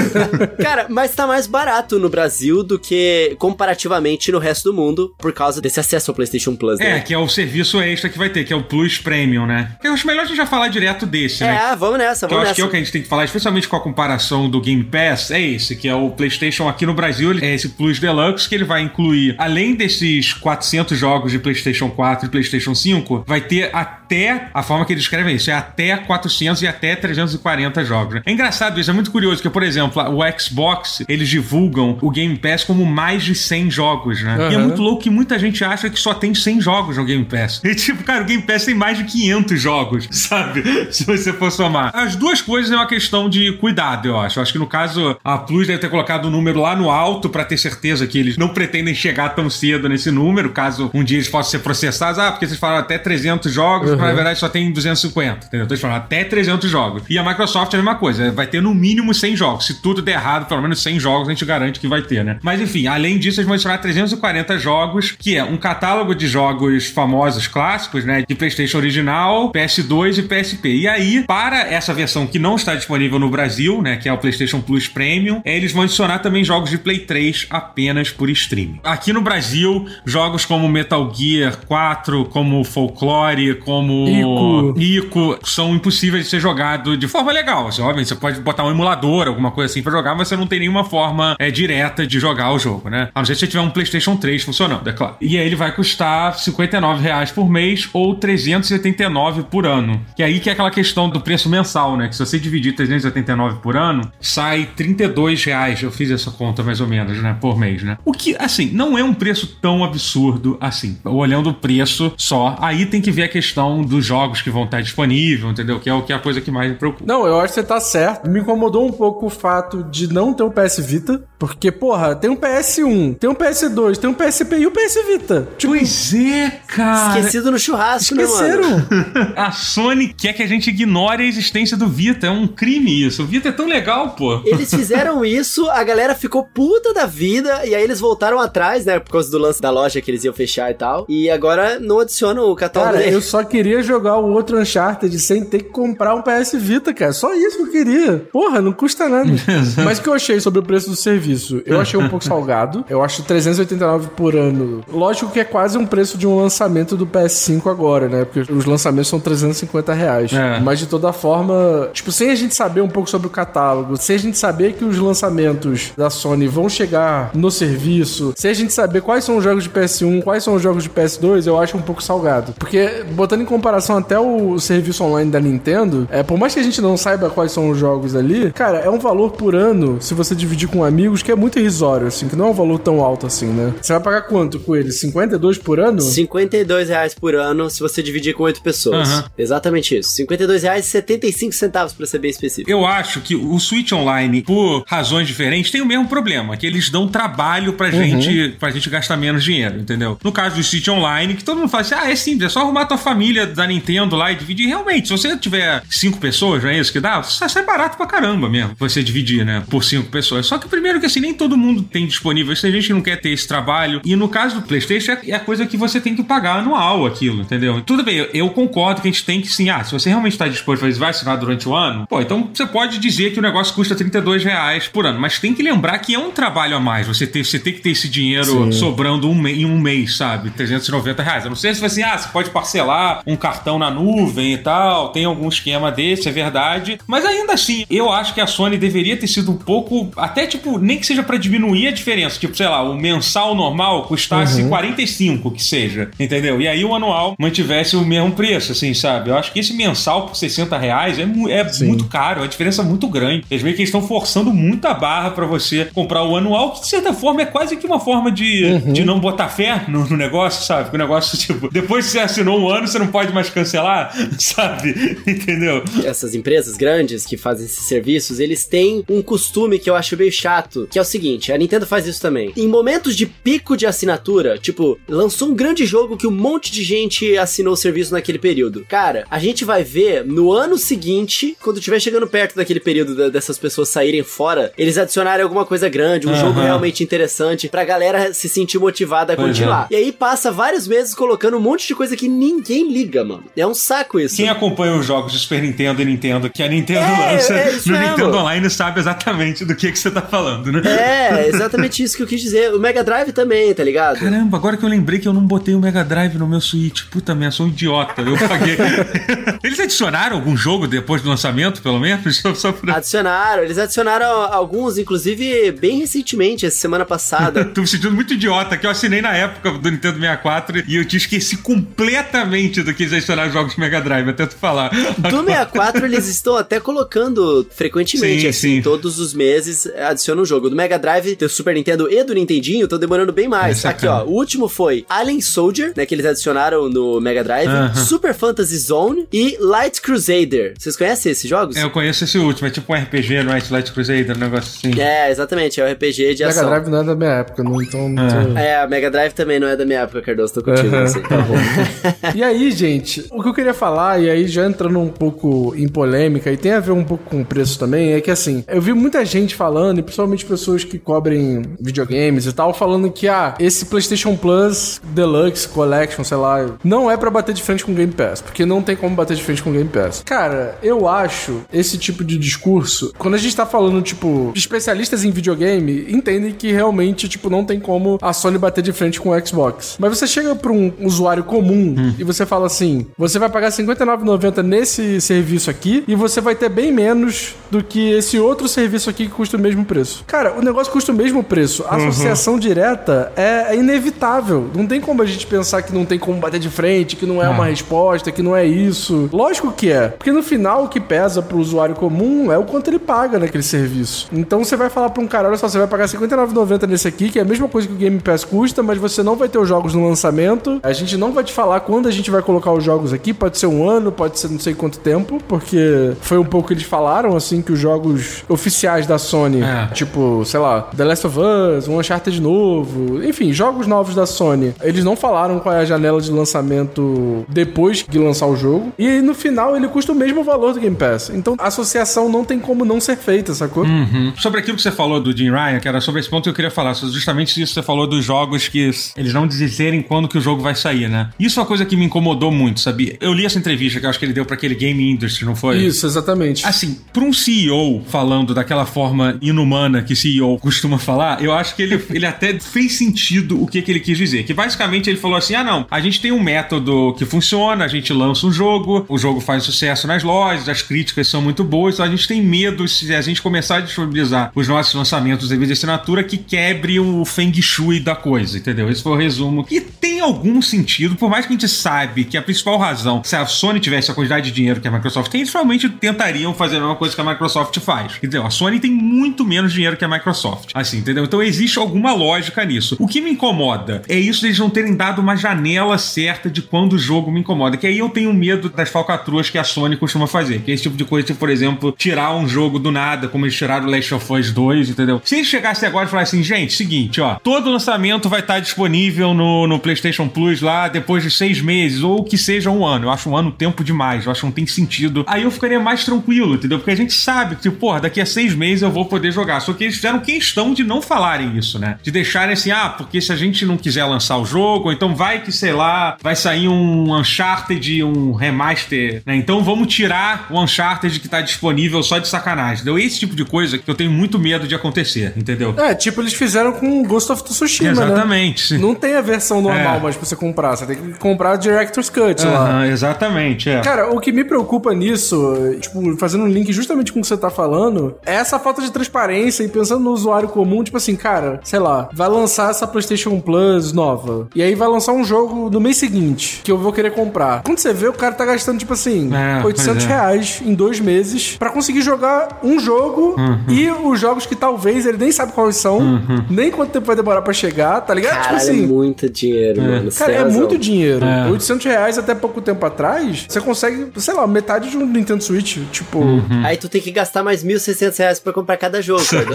[LAUGHS] Cara, mas tá mais barato no Brasil do que comparativamente no resto do mundo por causa desse acesso ao PlayStation Plus, É, né? que é o serviço extra que vai ter, que é o Plus Premium, né? Eu acho melhor a gente já falar direto desse, né? É, vamos nessa, Que eu vamos acho que é o nessa. que a gente tem que falar, especialmente com a comparação do Game Pass, é esse, que é o PlayStation aqui no Brasil, ele- é esse Plus Deluxe, que ele vai incluir, além desses 400 jogos de PlayStation 4 e PlayStation 5, vai ter até, a forma que eles escrevem isso, é até 400 e até 340 jogos. né? É engraçado isso, é muito curioso, que, por exemplo, o Xbox, eles divulgam o Game Pass como mais de 100 jogos, né? E é muito louco que muita gente acha que só tem 100 jogos no Game Pass. E tipo, cara, o Game Pass tem mais de 500 jogos, [LAUGHS] sabe? Se você for somar. As duas coisas é uma questão de cuidado, eu acho. Eu acho que no caso, a Plus deve ter colocado o número lá no alto pra ter certeza que eles não pretendem chegar tão cedo nesse número, caso um dia eles possam ser processados. Ah, porque vocês falaram até 300 jogos, mas na verdade só tem 250, entendeu? Então eles falaram até 300 jogos. E a Microsoft é a mesma coisa, vai ter no mínimo 100 jogos. Se tudo der errado, pelo menos 100 jogos a gente garante que vai ter, né? Mas enfim, além disso, eles vão adicionar 340 jogos, que é um catálogo de jogos famosos, clássicos, né? De PlayStation original, PS2 e PSP. E aí, para essa versão que não está disponível no Brasil, né? Que é o PlayStation Plus Premium, eh, eles vão adicionar também jogos de Play 3 apenas por streaming. Aqui no Brasil, jogos como Metal Gear 4, como Folklore, como Ico. Ico, são impossíveis de ser jogado de forma legal. Assim, obviamente, você pode botar um emulador, alguma coisa assim pra jogar, mas você não tem nenhuma forma é, direta de jogar o jogo, né? A não ser se você tiver um PlayStation 3 funcionando, é claro. E aí ele vai custar 59 reais por mês ou 379 por ano. Que aí que é aquela questão do preço mensal, né? Que se você dividir 389 por ano, sai 32 reais. Eu fiz essa conta mais ou menos, né? Por mês, né? O que, assim, não é um preço tão absurdo assim. Olhando o preço só, aí tem que ver a questão dos jogos que vão estar disponíveis, entendeu? Que é o que é a coisa que mais me preocupa. Não, eu acho que você tá certo. Me incomodou um pouco o fato de não ter um PS Vita. Porque, porra, tem um PS1, tem um PS2, tem um PSP e o PS Vita. Tipo, Pois é, cara. Esquecido no churrasco, né, mano? esqueceram. [LAUGHS] A Sony quer que a gente ignore a existência do Vita. É um crime isso. O Vita é tão legal, pô. Eles fizeram [LAUGHS] isso, a galera ficou puta da vida, e aí eles voltaram atrás, né? Por causa do lance da loja que eles iam fechar e tal. E agora não adicionam o catálogo Cara, dele. eu só queria jogar o outro Uncharted sem ter que comprar um PS Vita, cara. Só isso que eu queria. Porra, não custa nada. [LAUGHS] Mas o que eu achei sobre o preço do serviço? Eu achei um pouco [LAUGHS] salgado. Eu acho 389 por ano. Lógico que é quase um preço de um lançamento do PS5 agora, né? Porque os lançamentos são 350 reais. É. Mas de toda forma, tipo, sem a gente saber um pouco sobre o catálogo, sem a gente saber que os lançamentos da Sony vão chegar no serviço, sem a gente saber quais são os jogos de PS1, quais são os jogos de PS2, eu acho um pouco salgado. Porque, botando em comparação até o serviço online da Nintendo, é, por mais que a gente não saiba quais são os jogos ali, cara, é um valor por ano, se você dividir com amigos, que é muito irrisório, assim, que não é um valor tão alto assim, né? Você vai pagar quanto com ele? 52 por ano? 52 reais por ano se você dividir com 8 pessoas. Aham. Exatamente isso. 52 reais e 75 centavos pra ser bem específico. Eu acho que o Switch Online, por razões diferentes, tem o mesmo problema, que eles dão trabalho pra gente, pra gente gastar menos dinheiro, entendeu? No caso do Switch Online, que todo mundo fala assim, ah, é simples, é só arrumar tua família da Nintendo lá e dividir. Realmente, se você tiver cinco pessoas, não é isso que dá? Sai sai barato pra caramba mesmo, você dividir, né, por cinco pessoas. Só que primeiro que assim, nem todo mundo tem disponível, isso tem gente que não quer ter esse trabalho. E no caso do Playstation, é é a coisa que você tem que pagar anual aquilo, entendeu? Tudo bem, eu, concordo que a gente tem que sim, ah, se você realmente está disposto a fazer, vai assinar durante o ano, pô, então você pode dizer que o negócio custa custa 32 reais por ano. Mas tem que lembrar que é um trabalho a mais. Você tem, você tem que ter esse dinheiro Sim. sobrando um, em um mês, sabe? 390 reais. Eu não sei se assim, ah, você pode parcelar um cartão na nuvem e tal. Tem algum esquema desse, é verdade. Mas ainda assim, eu acho que a Sony deveria ter sido um pouco. Até tipo, nem que seja para diminuir a diferença. Tipo, sei lá, o mensal normal custasse uhum. 45, que seja. Entendeu? E aí o anual mantivesse o mesmo preço, assim, sabe? Eu acho que esse mensal por 60 reais é, é muito caro, é uma diferença muito grande. Eles meio que estão forçando muito a barra para você comprar o anual, que de certa forma é quase que uma forma de, uhum. de não botar fé no, no negócio, sabe? Que o negócio, [LAUGHS] tipo, depois que você assinou um ano, você não pode mais cancelar, [LAUGHS] sabe? Entendeu? Essas empresas grandes que fazem esses serviços, eles têm um costume que eu acho meio chato, que é o seguinte, a Nintendo faz isso também. Em momentos de pico de assinatura, tipo, lançou um grande jogo que um monte de gente assinou o serviço naquele período. Cara, a gente vai ver no ano seguinte, quando estiver chegando perto daquele período da, dessas pessoas saírem fora, eles adicionarem alguma coisa grande, um uhum. jogo realmente interessante, pra galera se sentir motivada a continuar. Uhum. E aí passa vários meses colocando um monte de coisa que ninguém liga, mano. É um saco isso. Quem acompanha os jogos de Super Nintendo e Nintendo que a Nintendo é, lança é no mesmo. Nintendo Online sabe exatamente do que, que você tá falando, né? É, [LAUGHS] exatamente isso que eu quis dizer. O Mega Drive também, tá ligado? Caramba, agora que eu lembrei que eu não botei o Mega Drive no meu Switch. Puta merda, sou um idiota. Eu paguei. [LAUGHS] eles adicionaram algum jogo depois do lançamento, pelo menos? [LAUGHS] Só pra... Adicionaram, eles adicionaram alguns, inclusive bem recentemente, essa semana passada. [LAUGHS] Tô me sentindo muito idiota, que eu assinei na época do Nintendo 64 e eu te esqueci completamente do que eles adicionaram jogos Mega Drive, até tu falar. Do 64 eles estão até colocando frequentemente, sim, assim, sim. todos os meses adiciona um jogo. Do Mega Drive, do Super Nintendo e do Nintendinho estão demorando bem mais. É Aqui, ó, o último foi Alien Soldier, né, que eles adicionaram no Mega Drive, uh -huh. Super Fantasy Zone e Light Crusader. Vocês conhecem esses jogos? É, eu conheço esse último, é tipo um RPG, não é? Light Crusader, um negócio assim. É, exatamente, é um RPG de Mega ação. Mega Drive não é da minha época, não, então... Não é. é, a Mega Drive também não é da minha época, Cardoso, tô contigo, uh -huh. assim. Tá bom. [LAUGHS] e aí, gente, o que eu queria falar, e aí já entrando um pouco em polêmica, e tem a ver um pouco com o preço também, é que assim, eu vi muita gente falando, e principalmente pessoas que cobrem videogames e tal, falando que, ah, esse PlayStation Plus Deluxe Collection, sei lá, não é para bater de frente com o Game Pass, porque não tem como bater de frente com o Game Pass. Cara, eu acho esse tipo de discurso, quando a gente tá falando, tipo, especialistas em videogame, entendem que realmente, tipo, não tem como a Sony bater de frente com o Xbox. Mas você chega pra um usuário comum hum. e você fala assim: você vai pagar R$59,90 nesse serviço aqui e você vai ter bem menos do que esse outro serviço aqui que custa o mesmo preço. Cara, o negócio custa o mesmo preço. A uhum. associação direta é, é, inevitável. Não tem como a gente pensar que não tem como bater de frente, que não é, é uma resposta, que não é isso. Lógico que é. Porque no final o que pesa pro usuário comum é o quanto ele paga naquele serviço. Então você vai falar pra um cara: olha só, você vai pagar R$59,90 nesse aqui, que é a mesma coisa que o Game Pass custa, mas você não vai ter os jogos no lançamento. A gente não vai te falar quando a gente vai colocar os jogos aqui. Pode ser um ano, pode ser não sei quanto tempo, porque foi um pouco que eles falaram, assim, que os jogos oficiais da Sony, é. tipo, sei lá, The Last of Us, um Uncharted novo, enfim, jogos novos da Sony. Eles não falaram qual é a janela de lançamento depois de lançar o jogo. E no final ele custa o mesmo valor do Game Pass. Então a associação não tem como não ser feita, sacou? Uhum. Sobre aquilo que você falou do Jim Ryan, que era sobre esse ponto que eu queria falar, justamente isso que você falou dos jogos que eles não dizerem quando que o jogo vai sair, né? Isso é uma coisa que me incomodou muito, sabia? Eu li essa entrevista que eu acho que ele deu para aquele Game Industry, não foi? Isso, exatamente. Assim, para um CEO falando daquela forma inumana que CEO costuma falar, eu acho que ele, [LAUGHS] ele até fez sentido o que, que ele quis dizer. Que basicamente ele falou assim: ah, não, a gente tem um método que funciona, a gente lança um jogo, o jogo faz sucesso nas lojas, as críticas são muito boas, então a gente tem medo se a gente começar a disponibilizar os nossos lançamentos devido de assinatura que quebre o Feng Shui da coisa, entendeu? Esse foi o resumo. E tem algum sentido, por mais que a gente sabe que a principal razão, se a Sony tivesse a quantidade de dinheiro que a Microsoft tem, eles provavelmente tentariam fazer a mesma coisa que a Microsoft faz. Entendeu? A Sony tem muito menos dinheiro que a Microsoft. Assim, entendeu? Então existe alguma lógica nisso. O que me incomoda é isso de eles não terem dado uma janela certa de quando o jogo me incomoda. Que aí eu tenho medo das falcatruas que a Sony costuma fazer. Que é esse tipo de coisa, tipo, por exemplo, tirar um jogo do nada, como eles tiraram o Last of Us 2, entendeu? Se eles chegassem agora e falassem, gente, seguinte, ó, todo lançamento vai estar disponível no, no PlayStation PlayStation Plus lá depois de seis meses, ou que seja um ano. Eu acho um ano tempo demais, eu acho que não tem sentido. Aí eu ficaria mais tranquilo, entendeu? Porque a gente sabe que, porra, daqui a seis meses eu vou poder jogar. Só que eles fizeram questão de não falarem isso, né? De deixarem assim, ah, porque se a gente não quiser lançar o jogo, então vai que, sei lá, vai sair um Uncharted, um remaster, né? Então vamos tirar o Uncharted que tá disponível só de sacanagem. Entendeu? Esse tipo de coisa que eu tenho muito medo de acontecer, entendeu? É, tipo eles fizeram com Ghost of Tsushima, Exatamente. né? Não tem a versão normal É. mais pra você comprar. Você tem que comprar a Director's Cut lá. Aham, exatamente, é. Cara, o que me preocupa nisso, tipo, fazendo um link justamente com o que você tá falando, é essa falta de transparência e pensando no usuário comum, tipo assim, cara, sei lá, vai lançar essa PlayStation Plus nova. E aí vai lançar um jogo no mês seguinte, que eu vou querer comprar. Quando você vê, o cara tá gastando, tipo assim, É, 800 pois é. reais em dois meses pra conseguir jogar um jogo Uhum. e os jogos que talvez ele nem sabe quais são, Uhum. nem quanto tempo vai demorar pra chegar, tá ligado? Caralho, tipo é assim. muito dinheiro, mano. Cara, é muito dinheiro. É. 800 reais até pouco tempo atrás, você consegue, sei lá, metade de um Nintendo Switch. Tipo. Uhum. Aí tu tem que gastar mais 1.600 reais pra comprar cada jogo, [LAUGHS] cara.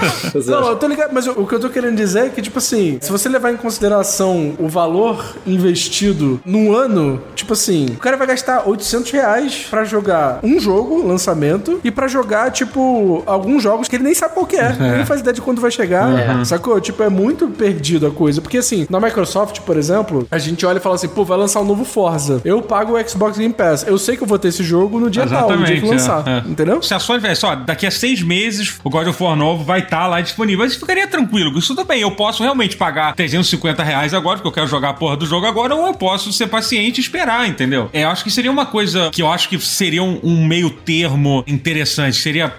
Não, eu tô ligado, mas o, o que eu tô querendo dizer é que, tipo assim, se você levar em consideração o valor investido num ano, tipo assim, o cara vai gastar 800 reais pra jogar um jogo, lançamento, e pra jogar, tipo, alguns jogos que ele nem sabe qual que é. [LAUGHS] Ele não faz ideia de quando vai chegar, sacou? Tipo, é muito perdido a coisa. Porque, assim, na Microsoft, por exemplo, a gente olha e fala assim, pô, vai lançar um novo Forza. Eu pago o Xbox Game Pass. Eu sei que eu vou ter esse jogo no dia tal, no dia que lançar. é, é. Entendeu? Se a Sony tivesse, ó, daqui a seis meses o God of War novo vai estar lá disponível. Mas ficaria tranquilo, isso tudo bem. Eu posso realmente pagar 350 reais agora, porque eu quero jogar a porra do jogo agora, ou eu posso ser paciente e esperar, entendeu? É, eu acho que seria uma coisa que eu acho que seria um, um meio termo interessante. Seria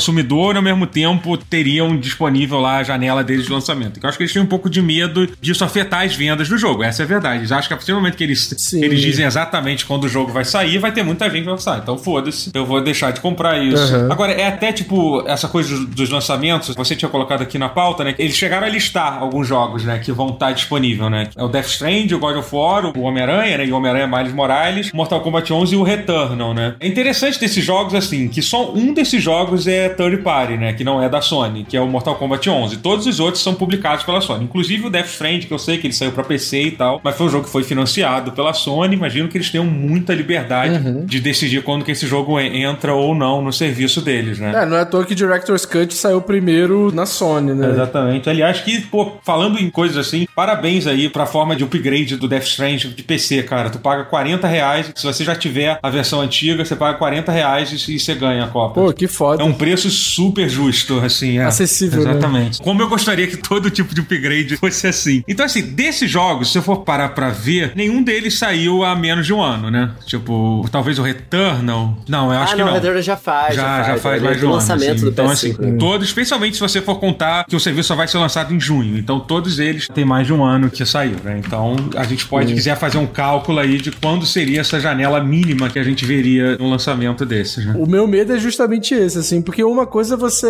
pró-consumidor e ao mesmo tempo teriam disponível lá a janela deles de lançamento. Eu acho que eles têm um pouco de medo disso afetar as vendas do jogo. Essa é a verdade. Eles acham que a partir do momento que eles, Sim. eles dizem exatamente quando o jogo vai sair, vai ter muita gente que vai falar, então foda-se, eu vou deixar de comprar isso. Uhum. Agora, é até tipo, essa coisa dos- lançamentos, você tinha colocado aqui na pauta, né? Eles chegaram a listar alguns jogos, né, que vão estar disponível, né? É o Death Strand, o God of War, o Homem-Aranha, né? E o Homem-Aranha Miles Morales, Mortal Kombat 11 e o Returnal, né? É interessante desses jogos, assim, que só um desses jogos é third party, né? Que não é da Sony, que é o Mortal Kombat 11. Todos os outros são publicados pela Sony. Inclusive o Death Strand, que eu sei que ele saiu pra PC e tal, mas foi um jogo que foi financiado pela Sony. Imagino que eles tenham muita liberdade de decidir quando que esse jogo en- entra ou não no serviço deles, né? É, não é à toa que Director's Cut saiu primeiro na Sony, né? Exatamente. Aliás, que, pô, falando em coisas assim, parabéns aí pra forma de upgrade do Death Strange de PC, cara. Tu paga 40 reais. Se você já tiver a versão antiga, você paga 40 reais e, você ganha a cópia. Pô, que foda. É um preço super justo, assim. É. Acessível, né? Exatamente. Como eu gostaria que todo tipo de upgrade fosse assim. Então, assim, desses jogos, se eu for parar pra ver, nenhum deles saiu há menos de um ano, né? Tipo, talvez o Returnal. Não, eu acho ah, que não, o Return já faz. Já, já faz ele é mais de um ano. lançamento assim. do Então, PS5. assim, né? todos, especialmente se você for contar que o serviço só vai ser lançado em junho. Então, todos eles têm mais de um ano que saiu, né? Então, a gente pode, quiser fazer um cálculo aí de quando seria essa janela mínima que a gente veria no lançamento desses, né? O meu medo é justamente esse, assim, porque uma coisa é você.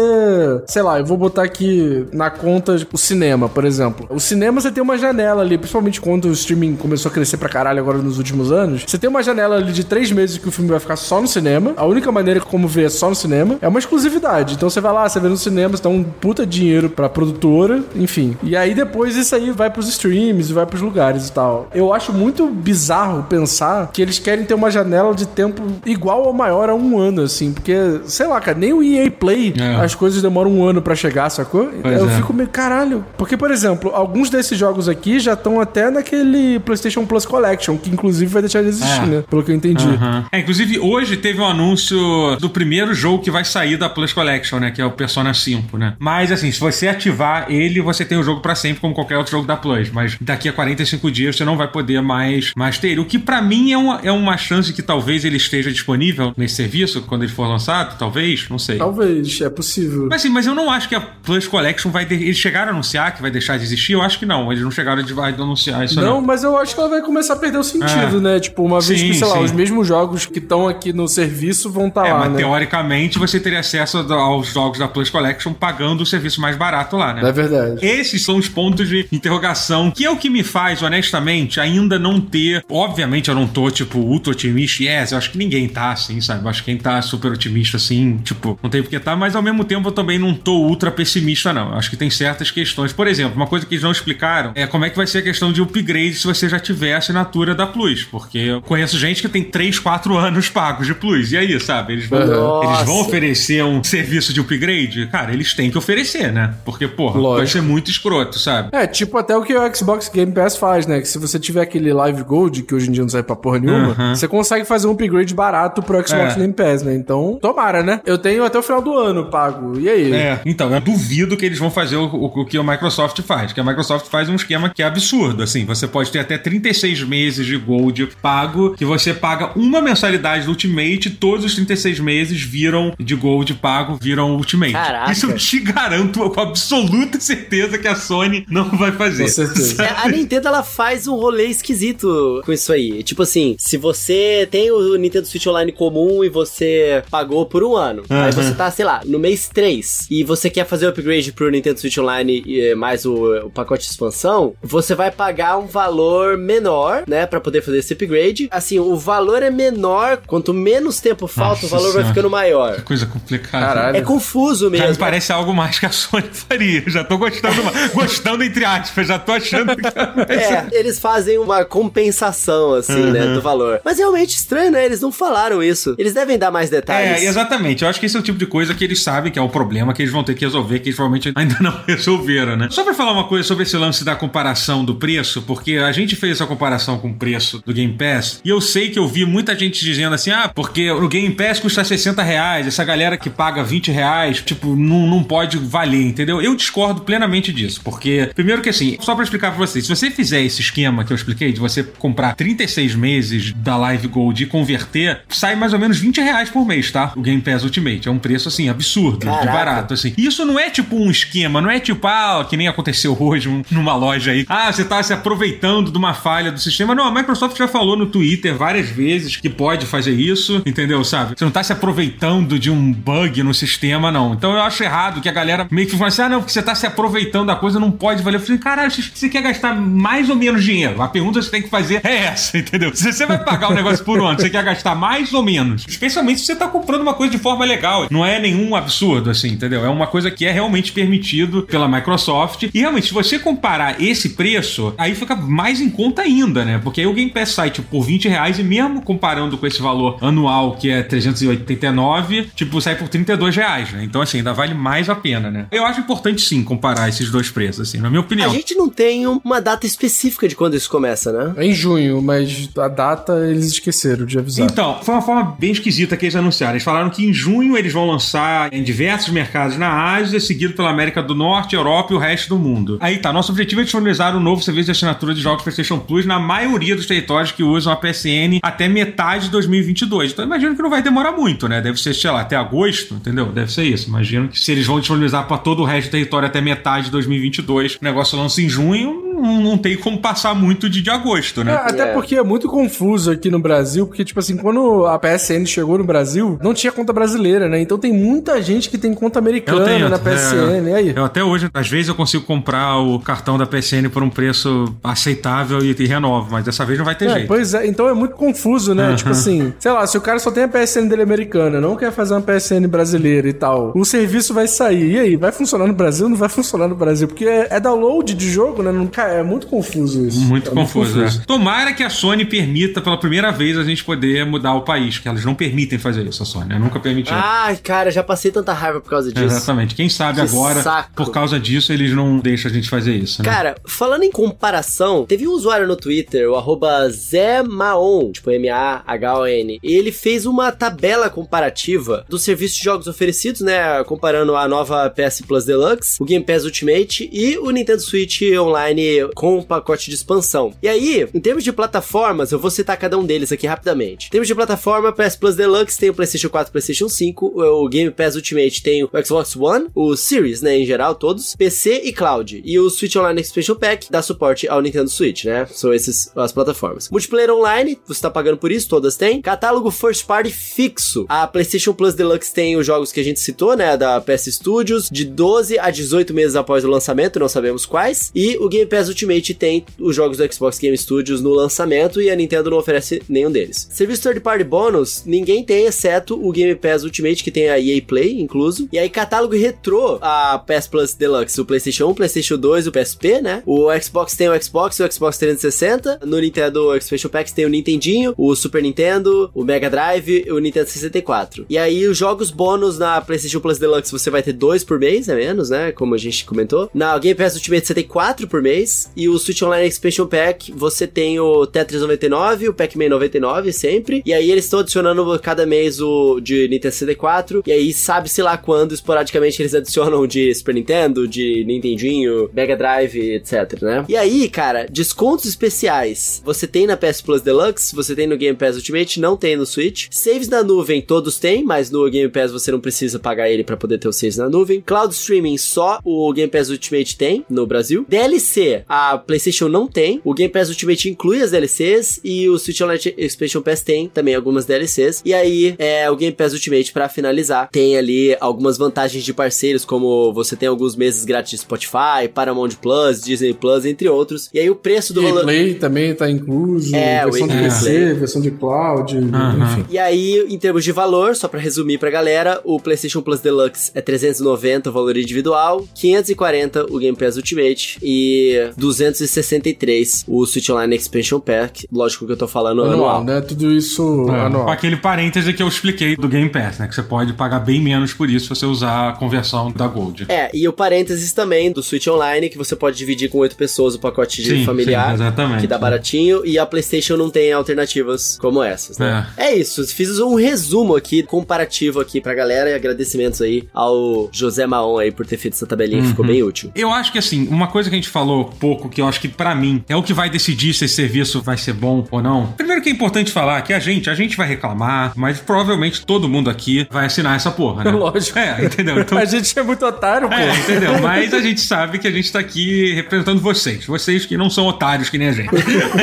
Sei lá, eu vou botar aqui na conta o cinema, por exemplo. O cinema você tem uma janela ali, principalmente quando o streaming começou a crescer pra caralho agora nos últimos anos. Você tem uma janela ali de três meses que o filme vai ficar só no cinema. A única maneira como ver é só no cinema. É uma exclusividade. Então você vai lá, você vê no cinema, você dá um puta dinheiro pra produtora, enfim. E aí depois isso aí vai pros streams, vai pros lugares e tal. Eu acho muito bizarro pensar que eles querem ter uma janela de tempo igual ou maior a um ano, assim. Porque, sei lá, cara, nem o EA Play É. as coisas demoram um ano pra chegar, sacou? Pois eu é. fico meio caralho. Porque, por exemplo, alguns desses jogos aqui já estão até naquele PlayStation Plus Collection, que inclusive vai deixar de existir, É. né? Pelo que eu entendi. É, inclusive, hoje teve um anúncio do primeiro jogo que vai sair da Plus Collection, né? Que é o Persona 5, né? Mas, assim, se você ativar ele, você tem o jogo pra sempre, como qualquer outro jogo da Plus. Mas daqui a 45 dias você não vai poder mais, mais ter ele. O que pra mim é uma, é uma chance que talvez ele esteja disponível nesse serviço quando ele for lançado, talvez, não sei. Talvez, é possível. Mas, assim, mas eu não acho que a Plus Collection vai. De... Eles chegaram a anunciar que vai deixar de existir? Eu acho que não. Eles não chegaram a anunciar isso, Não, não. mas eu acho que ela vai começar a perder o sentido, É. né? Tipo, uma vez Sim, que, sei lá, sim. os mesmos jogos que estão aqui no serviço vão estar É, lá, mas né? teoricamente você teria acesso aos jogos da Plus Collection pagando o serviço mais barato lá, né? É verdade. Esses são os pontos de interrogação, que é o que me faz, honestamente, ainda não ter. Obviamente, eu não tô, tipo, ultra otimista. Yes, eu acho que ninguém tá assim, sabe? Eu acho que quem tá super otimista assim, tipo, não tem porque tá, mas ao mesmo tempo eu também não tô ultra pessimista, não. Acho que tem certas questões. Por exemplo, uma coisa que eles não explicaram é como é que vai ser a questão de upgrade se você já tiver a assinatura da Plus, porque eu conheço gente que tem 3, 4 anos pagos de Plus. E aí, sabe? Eles vão, eles vão oferecer um serviço de upgrade? Cara, eles têm que oferecer, né? Porque, porra, Lógico. vai ser muito escroto, sabe? É, tipo até o que o Xbox Game Pass faz, né? Que se você tiver aquele Live Gold, que hoje em dia não sai pra porra nenhuma, Aham. você consegue fazer um upgrade barato pro Xbox É. Game Pass, né? Então, tomara, né? Eu tenho até o final do ano pago. E aí? É, então, eu duvido que eles vão fazer o, o- o que a Microsoft faz. Que a Microsoft faz um esquema que é absurdo, assim. Você pode ter até 36 meses de Gold pago, que você paga uma mensalidade do Ultimate, e todos os 36 meses viram de Gold pago, viram Ultimate. Caraca. Isso eu te garanto com absoluta certeza que a Sony não vai fazer. Com certeza. É, a Nintendo ela faz um rolê esquisito com isso aí. Tipo assim, se você tem o Nintendo Switch Online comum e você pagou por um ano, aí Aham. você tá, sei lá, no mês 3 e você quer fazer o upgrade pro Nintendo Switch Online e eh, mais o, o pacote de expansão, você vai pagar um valor menor, né, Pra poder fazer esse upgrade. Assim, o valor é menor, quanto menos tempo falta, Nossa o valor vai Senhora. ficando maior. Que coisa complicada. Caralho. É confuso Já me mesmo. parece algo mais que a Sony faria. Já tô gostando, [LAUGHS] gostando entre aspas, já tô achando que É, eles fazem uma compensação, assim, né, do valor. Mas é realmente estranho, né? Eles não falaram isso. Eles devem dar mais detalhes. É, exatamente. Eu acho que esse é o tipo de coisa que eles sabem que é o problema que eles vão ter que resolver, que eles provavelmente ainda não [LAUGHS] resolveram, né? Só pra falar uma coisa sobre esse lance da comparação do preço, porque a gente fez essa comparação com o preço do Game Pass, e eu sei que eu vi muita gente dizendo assim, ah, porque o Game Pass custa 60 reais, essa galera que paga 20 reais, tipo, não, não pode valer, entendeu? Eu discordo plenamente disso, porque, primeiro que assim, só pra explicar pra vocês, se você fizer esse esquema que eu expliquei, de você comprar 36 meses da Live Gold e converter, sai mais ou menos 20 reais por mês, tá? O Game Pass Ultimate. É um preço, assim, absurdo, de Caraca. barato, assim. E Isso não é tipo um esquema, não é tipo, ah, que nem aconteceu hoje um- numa loja aí. Ah, você tá se aproveitando de uma falha do sistema. Não, a Microsoft já falou no Twitter várias vezes que pode fazer isso, entendeu? Sabe? Você não tá se aproveitando de um bug no sistema, não. Então eu acho errado que a galera meio que fala assim, ah, não, porque você tá se aproveitando da coisa, não pode valer. Eu falei, caralho, você- quer gastar mais ou menos dinheiro? A pergunta que você tem que fazer é essa, [LAUGHS] entendeu? Se você vai pagar o negócio por um ano, você quer gastar mais ou menos? Especialmente se você tá comprando uma coisa de forma legal. Não é nenhum absurdo, assim, entendeu? É uma coisa que é realmente permitido pela Microsoft. E realmente, se você comparar esse preço, aí fica mais em conta ainda, né? Porque aí o Game Pass sai, tipo, por 20 reais e mesmo comparando com esse valor anual, que é 389, tipo, sai por 32 reais, né? Então, assim, ainda vale mais a pena, né? Eu acho importante, sim, comparar esses dois preços, assim, na minha A opinião. gente não tem uma data específica de quando isso começa, né? É em junho, mas a data eles esqueceram de avisar. Então, foi uma forma bem esquisita que eles anunciaram. Eles falaram que em junho eles vão lançar em diversos mercados na Ásia, seguido pela América do Norte, Europa e o resto do mundo. Aí tá, nosso objetivo é disponibilizar um novo serviço de assinatura de jogos PlayStation Plus na maioria dos territórios que usam a PSN até metade de 2022. Então imagino que não vai demorar muito, né? Deve ser, sei lá, até agosto, entendeu? Deve ser isso. Imagino que se eles vão disponibilizar pra todo o resto do território até metade de 2022, o negócio lança em junho, não, não tem como passar muito de, de agosto, É, né? até É. porque é muito confuso aqui no Brasil, porque, tipo assim, quando a PSN chegou no Brasil, não tinha conta brasileira, né? Então tem muita gente que tem conta americana na PSN. E aí? Eu até hoje, às vezes, eu consigo comprar o cartão da PSN por um preço aceitável e, e renovo, mas dessa vez não vai ter É, jeito. pois é, então é muito confuso, né? Uhum. Tipo assim, sei lá, se o cara só tem a PSN dele americana, não quer fazer uma PSN brasileira e tal, o serviço vai sair. E aí, vai funcionar no Brasil? Não vai funcionar no Brasil? Porque é, é download de jogo, né? Não, cara, é muito confuso isso. Muito É confuso, é. Tomara que a Sony permita pela primeira vez a gente poder mudar o país, que elas não permitem fazer isso, a Sony. né? Nunca permitiu. Ai, cara, já passei tanta raiva por causa disso. Exatamente. Quem sabe Que agora, saco. por causa disso, eles não deixam a gente fazer isso, né? Cara, falando em comparação, teve um usuário no Twitter, o arroba Zé Maon, tipo M-A-H-O-N. Ele fez uma tabela comparativa dos serviços de jogos oferecidos, né? Comparando a nova PS Plus Deluxe, o Game Pass Ultimate e o Nintendo Switch Online com o pacote de expansão. E aí, em termos de plataformas, eu vou citar cada um deles aqui rapidamente. Em termos de plataforma, PS Plus Deluxe tem o PlayStation 4 PlayStation 5, o Game Pass Ultimate tem o Xbox One, o Series, né, em geral, todos, PC e Cloud. E o Switch Online Expansion Pack dá suporte ao Nintendo Switch, né? São essas as plataformas. Multiplayer online, você tá pagando por isso, todas têm. Catálogo First Party fixo. A PlayStation Plus Deluxe tem os jogos que a gente citou, né, da PS Studios, de 12 a 18 meses após o lançamento, não sabemos quais. E o Game Pass Pass Ultimate tem os jogos do Xbox Game Studios no lançamento e a Nintendo não oferece nenhum deles. Serviço Third Party Bônus, ninguém tem, exceto o Game Pass Ultimate, que tem a EA Play, incluso. E aí, catálogo retrô, a PS Plus Deluxe, o PlayStation 1, PlayStation 2 e o PSP, né? O Xbox tem o Xbox o Xbox 360. No Nintendo Expansion Packs tem o Nintendinho, o Super Nintendo, o Mega Drive e o Nintendo 64. E aí, os jogos bônus na PlayStation Plus Deluxe, você vai ter dois por mês, é menos, né? Como a gente comentou. Na Game Pass Ultimate, você tem quatro por mês. E o Switch Online Expansion Pack, você tem o Tetris 99, o Pac-Man 99 sempre. E aí, eles estão adicionando cada mês o de Nintendo 64. E aí, sabe-se lá quando, esporadicamente, eles adicionam de Super Nintendo, de Nintendinho, Mega Drive, etc, né? E aí, cara, descontos especiais. Você tem na PS Plus Deluxe, você tem no Game Pass Ultimate, não tem no Switch. Saves na nuvem, todos têm, mas no Game Pass você não precisa pagar ele para poder ter os saves na nuvem. Cloud Streaming, só o Game Pass Ultimate tem no Brasil. DLC, a PlayStation não tem. O Game Pass Ultimate inclui as DLCs e o Switch Online Expansion Pass tem também algumas DLCs. E aí, é, o Game Pass Ultimate, para finalizar, tem ali algumas vantagens de parceiros, como você tem alguns meses grátis de Spotify, Paramount Plus, Disney Plus, entre outros. E aí o preço do valor... Play também tá incluso, É, versão de PC, versão de cloud, enfim. E aí, em termos de valor, só pra resumir pra galera, o PlayStation Plus Deluxe é 390 o valor individual, 540 o Game Pass Ultimate e 263 o Switch Online Expansion Pack. Lógico que eu tô falando anual. Anual, né? Tudo isso É, anual. Com aquele parêntese que eu expliquei do Game Pass, né? Que você pode pagar bem menos por isso se você usar a conversão da Gold. É, e o parênteses também do Switch Online, que você pode dividir com oito pessoas o pacote de Sim, familiar, sim, exatamente. que dá baratinho, e a PlayStation não tem alternativas como essas, né? É. isso, fiz um resumo aqui, comparativo aqui pra galera, e agradecimentos aí ao José Maon aí por ter feito essa tabelinha, que ficou bem útil. Eu acho que assim, uma coisa que a gente falou pouco, que eu acho que pra mim é o que vai decidir se esse serviço vai ser bom ou não. Primeiro que é importante falar que a gente, a gente vai reclamar, mas provavelmente todo mundo aqui vai assinar essa porra, né? [LAUGHS] Lógico. É, entendeu? Então, A gente é muito otário, pô. É, entendeu? Mas a gente sabe que a gente tá aqui representando vocês. Vocês que não são otários que nem a gente.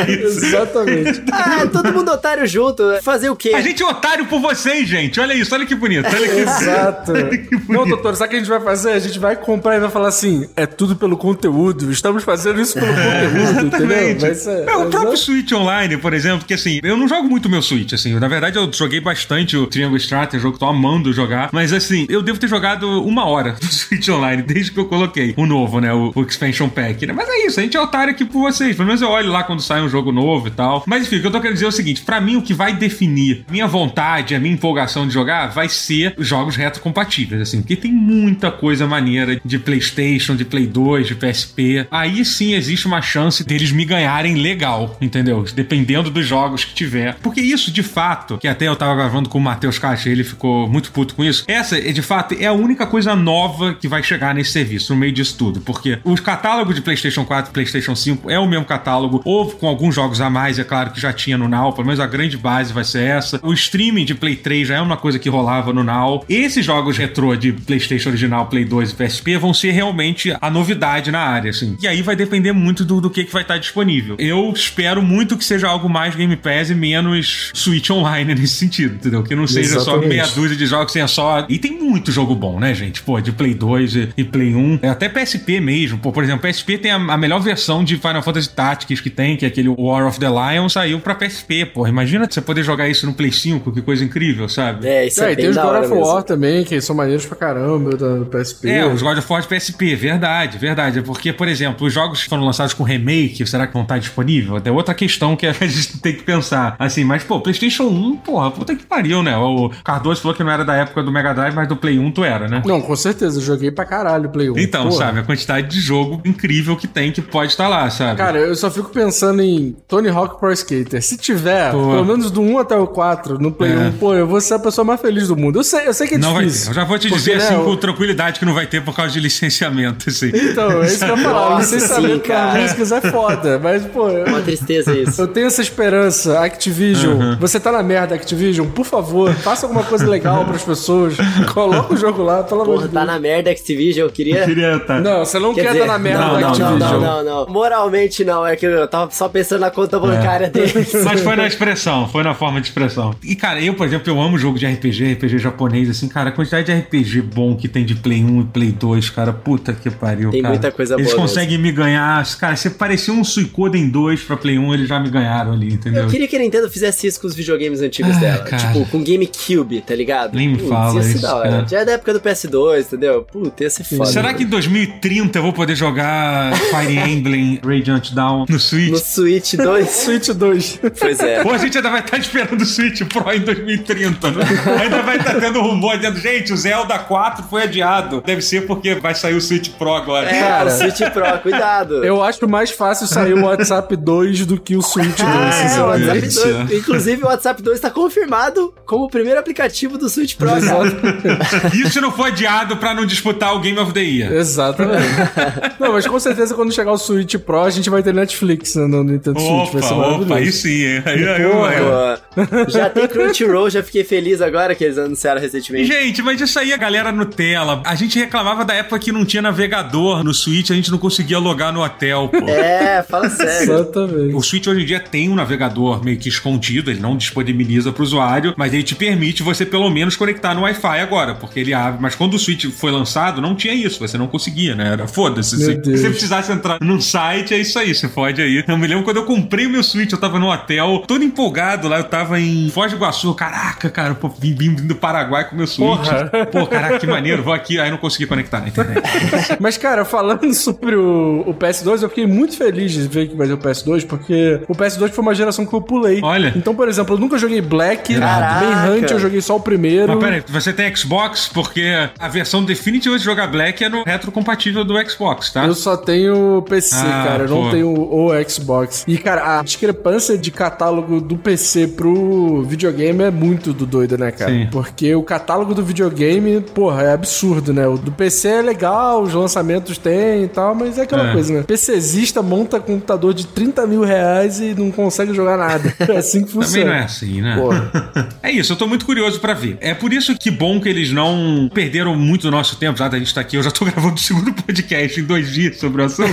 Exatamente. [LAUGHS] Ah, todo mundo otário junto, fazer o quê? A gente é otário por vocês, gente. Olha isso, olha que bonito. Olha que... Exato. Não, doutor, sabe o que a gente vai fazer? A gente vai comprar e vai falar assim: é tudo pelo conteúdo. Estamos fazendo isso pelo conteúdo, entendeu? Vai ser, É, o próprio ser- Switch Online, por exemplo, que assim, eu não jogo muito meu Switch, assim. Na verdade, eu joguei bastante o Triangle Strategy, jogo que tô amando jogar. Mas assim, eu devo ter jogado uma hora do [LAUGHS] Switch Online, desde que eu coloquei o novo, né? O, o Expansion Pack, né? Mas é isso, a gente é otário aqui por vocês. Pelo menos eu olho lá quando sai um jogo novo e tal. Mas enfim, o que eu tô querendo dizer é o seguinte: pra mim, o que vai definir minha vontade, a minha empolgação de jogar, vai ser os jogos retrocompatíveis, assim. Porque tem muita coisa maneira de PlayStation, de Play 2, de PSP. Aí sim existe uma chance deles me ganharem legal, entendeu? Dependendo dos jogos que tiver. Porque isso, de fato, que até eu tava gravando com o Matheus Caixa, ele ficou muito puto com isso. Essa, de fato, é a única coisa nova que vai chegar nesse serviço, no meio disso tudo. Porque o catálogo de PlayStation 4 e PlayStation 5 é o mesmo catálogo, ou com alguns jogos a mais, é claro que já tinha no Now, pelo menos a grande base vai ser essa. O streaming de Play 3 já é uma coisa que rolava no Now. Esses jogos retrô de PlayStation original, Play 2 e PSP vão ser realmente a novidade na área, assim. E aí vai depender muito do, do que, que vai estar disponível. Eu espero muito que seja algo mais Game Pass e menos Switch Online [LAUGHS] nesse sentido, entendeu? Que não seja só Exatamente. meia dúzia de jogos, tenha só. E tem muito jogo bom, né, gente? Pô, de Play 2 e, e Play 1. É, Até PSP mesmo. Pô, por exemplo, PSP tem a, a melhor versão de Final Fantasy Tactics que tem, que é aquele War of the Lion, saiu pra PSP, pô. Imagina você poder jogar isso no Play 5, que coisa incrível, sabe? É, isso é, É, e bem tem os God of. War também, que são maneiros pra caramba da PSP. É, os God of War de PSP, verdade, verdade. É porque, por exemplo, os jogos que foram lançados com remake, será que vão estar disponível? É outra questão que [LAUGHS] a gente tem que pensar. Assim, mas, pô, PlayStation 1, porra, puta que pariu, né? O Cardoso falou que não era da época do Mega Drive, mas do Play 1 tu era, né? Não, com certeza, eu joguei pra caralho o Play 1. Então, Porra. sabe, a quantidade de jogo incrível que tem que pode estar lá, sabe? Cara, eu só fico pensando em Tony Hawk Pro Skater. Se tiver, Pô. pelo menos do 1 até o 4 no Play É. 1, pô, eu vou ser a pessoa mais feliz do mundo. Eu sei, eu sei que é não vai ter. difícil. Eu já vou te Porque, dizer né, assim o- com tranquilidade que não vai ter por causa de licenciamento, assim. Então, é isso que eu ia falar. [LAUGHS] Nossa, Licenciamento sim, é foda. Mas, pô, eu, Uma tristeza isso. eu tenho essa esperança. Activision, você tá na merda, Activision. Por favor, faça alguma coisa legal pras pessoas. Coloca o jogo lá, pelo amor Porra, de tá Deus. na merda Activision, eu queria... Queria tá. Não, você não Quer quer dizer, estar na merda não, não, Activision. Não, não, não. Moralmente não, é que eu tava só pensando na conta bancária deles. [LAUGHS] Mas foi na expressão, foi na forma de expressão. E, cara, eu, por exemplo, eu amo jogo de RPG, RPG japonês, assim, cara, a quantidade de RPG bom que tem de Play 1 e Play 2, cara, puta que pariu, Tem cara. muita coisa Eles boa conseguem me Cara, ganhar. Cara, você parecia um Suicoden 2 pra Play 1, eles já me ganharam ali, entendeu? Eu queria que a Nintendo fizesse isso com os videogames antigos Ah, dela. cara. Tipo, com GameCube, tá ligado? Nem me Putz, fala isso, da hora. cara. Já é da época do PS2, entendeu? Puta, ia ser foda. Será que em 2030 eu vou poder jogar Fire Emblem Radiant Dawn no Switch? No Switch 2? [LAUGHS] Switch 2. pois é. Ou a gente ainda vai estar esperando o Switch Pro em 2030, né? Ainda vai estar tendo rumor dizendo, gente, o Zelda 4 foi adiado. Deve ser porque vai sair o Switch Pro agora. É, Cara, o Switch Pro, cuidado. Eu acho mais fácil sair o WhatsApp 2 do que o Switch 2, Ah, é, o. WhatsApp Isso. 2. Inclusive, o WhatsApp 2 tá confirmado como o primeiro aplicativo do Switch Pro. Isso não foi adiado pra não disputar o Game of the Year. Exatamente. Não, mas com certeza quando chegar o Switch Pro, a gente vai ter Netflix né, no Nintendo Switch. Vai ser Opa, maravilhoso. opa, aí sim, hein? Aí, aí, aí, já tem Crunchyroll, já fiquei feliz agora que eles anunciaram recentemente. Gente, mas isso aí a galera Nutella. A gente reclamava da época que não tinha navegador no Switch, a gente não conseguia logar no hotel, pô. [LAUGHS] É, fala sério. Exatamente. O Switch hoje em dia tem um navegador meio que escondido, ele não disponibiliza para o usuário, mas ele te permite você pelo menos conectar no Wi-Fi agora, porque ele abre. Mas quando o Switch foi lançado, não tinha isso, você não conseguia, né? Era foda-se. Se você precisasse entrar num site, é isso aí, você pode aí. Eu me lembro quando eu comprei o meu Switch, eu tava no hotel, todo empolgado lá, eu tava em Foz do Iguaçu, caraca, cara, pô, vim, vim do Paraguai com o meu Switch. Porra. Pô, caraca, que maneiro, vou aqui, aí não consegui conectar na internet. [LAUGHS] Mas, cara, falando sobre o, o PS2, eu fiquei muito feliz de ver que vai ter o PS2, porque o PS2 foi uma geração que eu pulei. Olha. Então, por exemplo, eu nunca joguei Black. Manhunt eu joguei só o primeiro. Mas peraí, você tem Xbox? Porque a versão definitiva de jogar Black é no retrocompatível do Xbox, tá? Eu só tenho PC, Ah, cara. Eu não tenho o Xbox. E, cara, a discrepância de catálogo do PC pro videogame é muito do doido, né, cara? Sim. Porque o catálogo do videogame, porra, é absurdo, né? O do PC é legal, os lançamentos tem e tal, mas é aquela É. coisa, né? PCzista monta computador de 30 mil reais e não consegue jogar nada. [LAUGHS] É assim que funciona. Também não é assim, né? Porra. [LAUGHS] É isso, eu tô muito curioso pra ver. É por isso que bom que eles não perderam muito do nosso tempo, já da gente tá aqui. Eu já tô [LAUGHS] gravando o segundo podcast em dois dias sobre o assunto.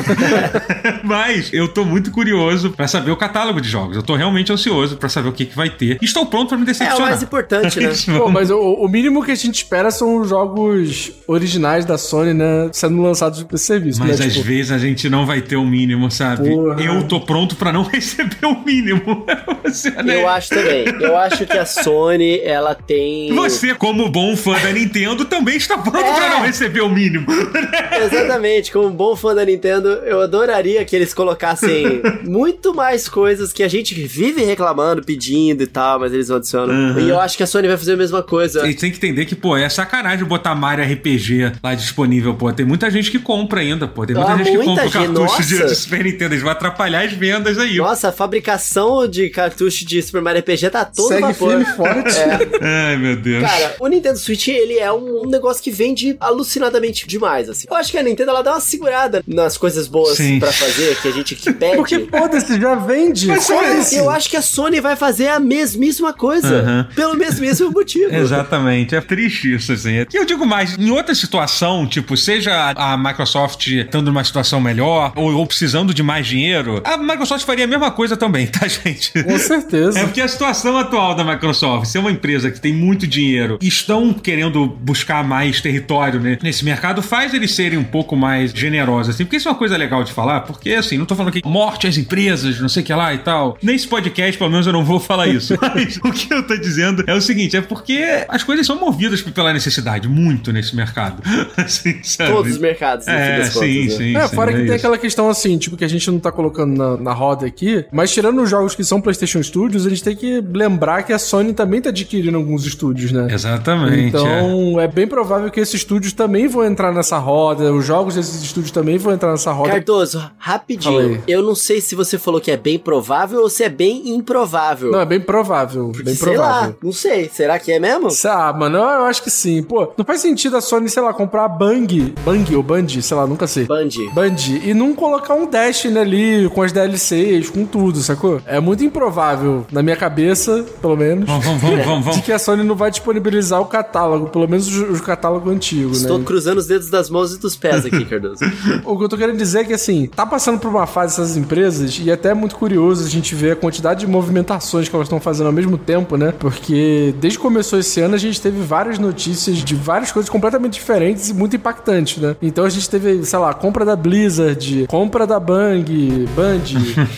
Mas eu tô muito curioso pra saber o catálogo de jogos. Eu tô realmente ansioso pra saber o que, que vai ter. E estou pronto pra me É o decepcionar. mais importante, né? Pô, mas o, o mínimo que a gente espera são os jogos originais da Sony, né? Sendo lançados pro serviço. Mas né? às Tipo, vezes a gente não vai ter o mínimo, sabe? Porra. Eu tô pronto pra não [LAUGHS] receber o mínimo. Você, né? Eu acho também. Eu acho que a Sony, ela tem. Você, como bom fã da Nintendo, também está pronto É. pra não receber o mínimo. [LAUGHS] Exatamente, como um bom fã da Nintendo, eu adoraria que eles colocassem [LAUGHS] muito mais coisas que a gente vive reclamando, pedindo e tal, mas eles adicionam. Uhum. E eu acho que a Sony vai fazer a mesma coisa. A gente tem que entender que, pô, é sacanagem botar Mario RPG lá disponível, pô. Tem muita gente que compra ainda, pô. Tem muita Ah, gente que muita compra o gente, cartucho de, nossa. de Super Nintendo. Eles vão atrapalhar as vendas aí. Nossa, a fabricação de cartucho de Super Mario RPG tá todo Segue vapor. firme forte. [LAUGHS] Ai, meu Deus. Cara, o Nintendo Switch, ele é um, um negócio que vende alucinadamente demais, assim. Eu acho que a Nintendo, ela dá uma segurada nas coisas boas Sim. pra fazer, que a gente que pede. Porque, foda-se, já vende. Mas Foda-se. Eu acho que a Sony vai fazer a mesmíssima coisa. Pelo mesmíssimo motivo. [LAUGHS] Exatamente, é triste isso, assim. E eu digo mais, em outra situação, tipo, seja a a Microsoft estando numa situação melhor ou, ou precisando de mais dinheiro, a Microsoft faria a mesma coisa também, [LAUGHS] tá, gente? Com certeza. É porque a situação atual da Microsoft, ser uma empresa que tem muito dinheiro e estão querendo buscar mais território né, nesse mercado, faz eles serem um pouco mais generosos, assim. Porque isso é uma coisa legal de falar, porque, assim, não tô falando que morte às empresas, não sei o que lá e tal. Nesse podcast, pelo menos, eu não vou falar isso. [LAUGHS] Mas o que eu tô dizendo é o seguinte, é porque as coisas são movidas pela necessidade, muito nesse mercado. [LAUGHS] Assim, sabe? Todos os mercados, no fim É, das contas, sim, né? sim. É, sim, fora que tem isso. aquela questão assim, tipo, que a gente não tá colocando na, na roda aqui, mas tirando os jogos que são PlayStation Studios, a gente tem que lembrar que a Sony também tá adquirindo alguns estúdios, né? Exatamente. é. Então, é. bem provável que esses estúdios também vão entrar nessa roda, os jogos desses estúdios também vão entrar nessa roda. Cardoso, rapidinho. Eu não sei se você falou que é bem provável ou se é bem improvável. Não, é bem provável, bem sei provável. lá, não sei. Será que é mesmo? Ah, mano, eu, eu acho que sim. Pô, não faz sentido a Sony, sei lá, comprar a Bang, Bang ou Band, sei lá, nunca sei. Band. Band e não colocar um Destiny ali com as DLCs, com tudo, sacou? É muito improvável, na minha cabeça, pelo menos, Vamos, vamos, vamos, vamos. [LAUGHS] de que a Sony não vai disponibilizar o catálogo, pelo menos o, o catálogo antigo, Estou né? cruzando os dedos das mãos e dos pés aqui, [LAUGHS] Cardoso. O que eu tô querendo dizer é que, assim, tá passando por uma fase essas empresas e até é muito curioso a gente ver a quantidade de movimentações que elas estão estão fazendo ao mesmo tempo, né? Porque desde que começou esse ano a gente teve várias notícias de várias coisas completamente diferentes e muito impactantes, né? Então a gente teve, sei lá, compra da Blizzard, compra da Bang, Band.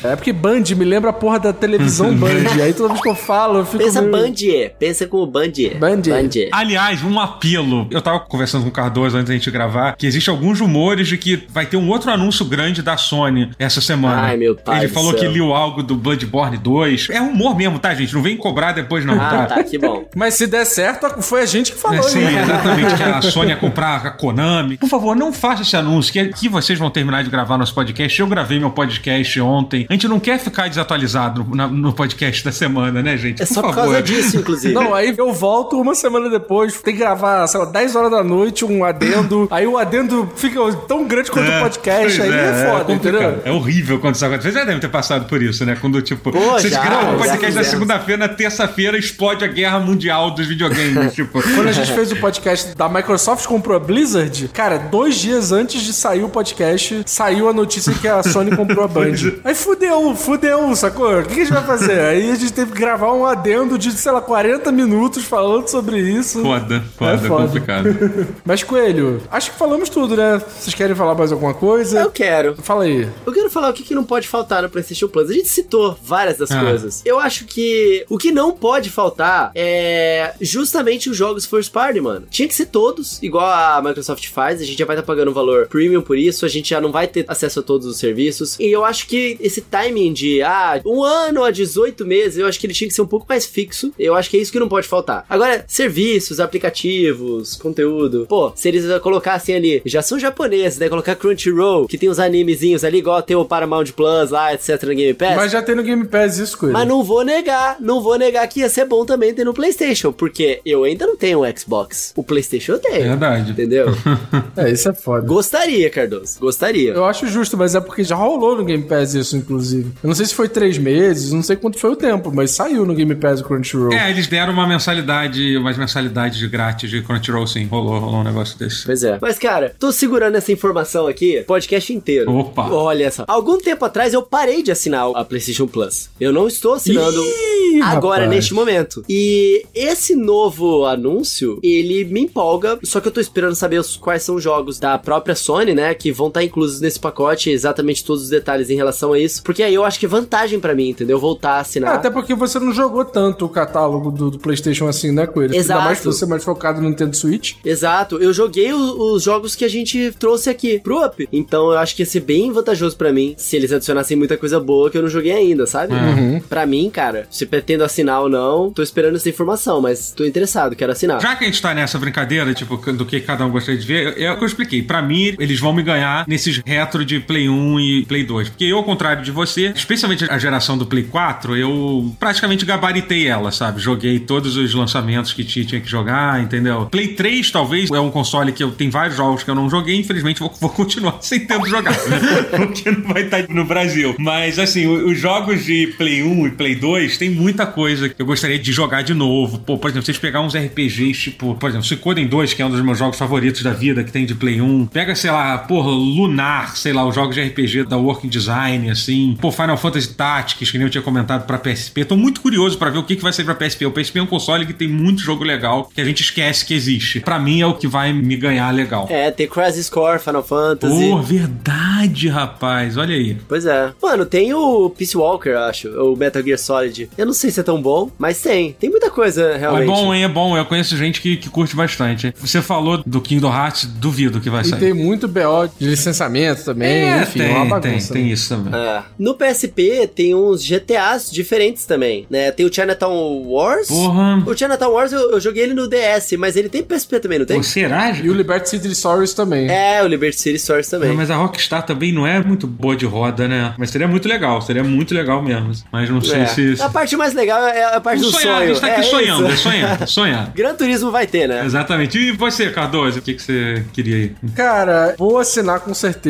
[LAUGHS] é porque Band me lembra a porra da televisão [LAUGHS] Band. Aí toda vez que eu falo, eu fico. Pensa meio... Band, pensa como Band. Band. Aliás, um apelo. Eu tava conversando com o Cardoso antes da gente gravar que existe alguns rumores de que vai ter um outro anúncio grande da Sony essa semana. Ai, meu pai. Ele falou céu. que liu algo do Bloodborne 2. É rumor mesmo, tá, gente? Não vem cobrar depois, não, Ah, tá? tá, que bom. [LAUGHS] Mas se der certo, foi a gente que falou, É, sim, exatamente. Que a Sony ia comprar a Konami. Por favor, não faça esse anúncio, que, que vocês vão terminar de gravar nosso podcast. Eu gravei meu podcast ontem. A gente não quer ficar desatualizado no, podcast da semana, né, gente? É Por só por favor. causa disso, inclusive. Não, aí eu volto uma semana depois, tem que gravar, sei lá, 10 horas da noite, um adendo. [COUGHS] aí o adendo fica tão grande quanto o podcast. Aí é, foda, complicado. entendeu? É horrível quando isso acontece. Vocês já devem ter passado por isso, né? Quando, tipo, Pô, vocês já, gravam o podcast na segunda-feira, na terça-feira explode a guerra mundial dos videogames. [LAUGHS] tipo, Quando a gente fez o podcast da Microsoft comprou a Blizzard, cara, dois dias antes de sair o podcast, saiu a notícia que a Sony comprou a Band. Aí fudeu, fudeu, sacou? O que a gente vai fazer? Aí a gente teve que gravar um adendo de, sei lá, 40 minutos falando sobre isso. foda, foda, É foda. complicado. [LAUGHS] Mas, Coelho, acho que falamos tudo, né? Vocês querem falar mais alguma coisa? Eu quero. Fala aí. Eu quero falar o que, que não pode faltar no PlayStation Plus. A gente citou várias das Ah. coisas. Eu acho que o que não pode faltar é justamente os jogos first party, mano. Tinha que ser todos, igual a Microsoft faz. A gente já vai estar pagando um valor premium por isso. A gente já não vai ter acesso a todos os serviços. E eu acho que esse timing de, ah, um ano a 18 meses, eu acho que ele tinha que ser um pouco mais fixo. Eu acho que é isso que não pode faltar. Agora, serviços, aplicativos, conteúdo. Pô, se eles colocassem ali, já são japoneses, né? Colocar Crunchyroll, que tem os animezinhos ali, igual tem o Paramount Plus lá, etc. no Game Pass. Mas já tem no Game Pass isso, Coelho. Mas não vou negar, não vou negar que ia ser bom também ter no PlayStation, porque eu ainda não tenho um Xbox. O PlayStation eu tenho. Verdade. Entendeu? [LAUGHS] É, isso é foda. Gostaria, Cardoso. Gostaria. Eu acho justo, mas é porque já rolou no Game Pass isso, inclusive. Eu não sei se foi três meses, não sei quanto foi o tempo, mas saiu no Game Pass o Crunchyroll. É, eles deram uma mensalidade, umas mensalidades de grátis de Crunchyroll, sim. Rolou, rolou um negócio desse. Pois é. Mas, cara, tô segurando essa informação aqui, podcast inteiro. Opa. Olha só. Algum tempo atrás eu parei de assinar a PlayStation Plus. Eu não estou assinando Ih, agora, rapaz. neste momento. E esse novo anúncio, ele me empolga, só que eu tô esperando saber os- quais são os jogos da própria Sony, né, que vão estar inclusos nesse pacote, exatamente todos os detalhes em relação a isso, porque aí eu acho que é vantagem pra mim, entendeu? Voltar a assinar. Ah, Até porque você não jogou tanto o catálogo do, do PlayStation assim, né, Coelho? Exato. Ainda mais que você é mais focado no Nintendo Switch. Exato, eu joguei o- os jogos que a gente trouxe aqui pro Up. Então eu acho que ia ser bem vantajoso pra mim se eles adicionassem muita coisa boa que eu não joguei ainda, sabe? Pra mim, cara, se pretendo assinar ou não, tô esperando essa informação, mas tô interessado, quero assinar. Já que a gente tá nessa brincadeira, tipo, do que cada um gostaria de ver, é o que eu expliquei. Pra mim, eles vão me ganhar nesses retro de Play 1 e Play 2. Porque eu, ao contrário de você, especialmente a geração do Play 4, eu praticamente gabaritei ela, sabe? Joguei todos os lançamentos que ti- tinha que jogar, entendeu? Play 3, talvez, é um console que eu tenho vários jogos que eu não joguei, infelizmente vou, vou continuar [LAUGHS] sem tempo jogar, né? [LAUGHS] Porque não vai estar no Brasil. Mas, assim, os jogos de Play 1 e Play 2 tem muita coisa que eu gostaria de jogar de novo. Pô, por exemplo, vocês pegar uns RPGs, tipo, por exemplo, Suikoden 2, que é um dos meus jogos favoritos da vida, que tem de Play 1. Pega, sei lá, porra, Lunar, sei lá, os jogos de RPG da Working Design, assim. Pô, Final Fantasy Tactics, que nem eu tinha comentado pra PSP. Tô muito curioso pra ver o que, que vai sair pra PSP. O PSP é um console que tem muito jogo legal, que a gente esquece que existe. Pra mim é o que vai me ganhar legal. É, tem Crisis Core, Final Fantasy. Pô, verdade, rapaz. Olha aí. Pois é. Mano, tem o Peace Walker, acho, o Metal Gear Solid. Eu não sei se é tão bom, mas tem. Tem muita coisa, É realmente. bom, hein? É bom. Eu conheço gente que, que curte bastante. Você falou do Kingdom Hearts, duvido que vai E sair. tem muito BO de licenciamento também, É, enfim, tem, é uma tem, bagunça. tem né? isso também. É. No PSP tem uns GTAs diferentes também, né? Tem o Chinatown Wars. Porra. O Chinatown Wars eu, eu joguei ele no DS, mas ele tem PSP também, não tem? Pô, será? E o Liberty City Stories também. É, o Liberty City Stories também. Mas a Rockstar também não é muito boa de roda, né? Mas seria muito legal, seria muito legal mesmo. Mas não sei É. se. A parte mais legal é a parte do sonhar, a sonho. gente tá aqui é sonhando, é isso. sonhar, é sonhar. [LAUGHS] Gran Turismo vai ter, né? Exatamente. E você, Cardoso, o que, que você queria aí? Cara, vou assinar com certeza,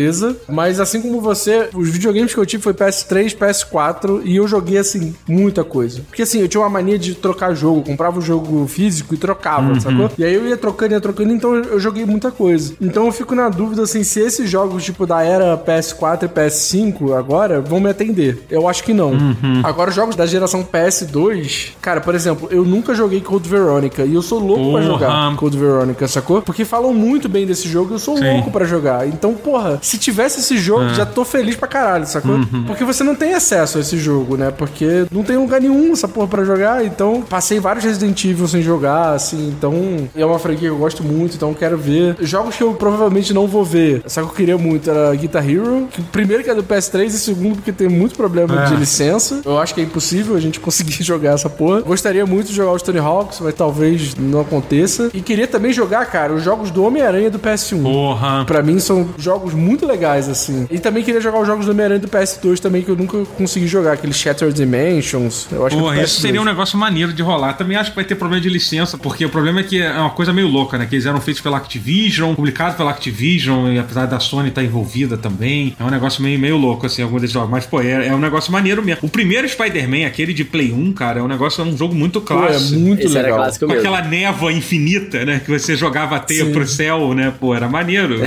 mas assim como você, os videogames que eu tive foi PS3, PS4 e eu joguei assim muita coisa. Porque assim, eu tinha uma mania de trocar jogo, comprava o jogo físico e trocava, sacou? E aí eu ia trocando, ia trocando, então eu joguei muita coisa. Então eu fico na dúvida assim, se esses jogos tipo da era para PS4 e PS5 agora vão me atender. Eu acho que não. Uhum. Agora, os jogos da geração PS2, cara, por exemplo, eu nunca joguei Code Veronica e eu sou louco pra Porra. jogar Code Veronica, sacou? Porque falam muito bem desse jogo e eu sou Sim. louco pra jogar. Então, porra, se tivesse esse jogo, É. já tô feliz pra caralho, sacou? Uhum. Porque você não tem acesso a esse jogo, né? Porque não tem lugar nenhum essa porra pra jogar. Então, passei vários Resident Evil sem jogar, assim. Então, é uma franquia que eu gosto muito, então quero ver. Jogos que eu provavelmente não vou ver, só que eu queria muito era Guitar Hero. Que, primeiro que é do PS3 e segundo porque tem muito problema É. de licença. Eu acho que é impossível a gente [LAUGHS] conseguir jogar essa porra. Gostaria muito de jogar os Tony Hawks, mas talvez não aconteça. E queria também jogar, cara, os jogos do Homem-Aranha do PS1. Porra. Pra mim são jogos muito legais, assim. E também queria jogar os jogos do Homem-Aranha do PS2 também, que eu nunca consegui jogar. Aqueles Shattered Dimensions. Eu acho Porra, que é isso PS2. seria um negócio maneiro de rolar. Também acho que vai ter problema de licença, porque o problema é que é uma coisa meio louca, né? Que eles eram feitos pela Activision, publicados pela Activision, e apesar da Sony estar envolvida também, é um negócio meio, meio louco, assim, algum desses jogos. Mas, pô, é, é um negócio maneiro mesmo. O primeiro Spider-Man, aquele de Play 1, cara, é um negócio, é um jogo muito Pô, é clássico. muito Esse legal. clássico Com mesmo. aquela névoa infinita, né? Que você jogava a teia Sim. pro céu, né? Pô, era maneiro. [LAUGHS]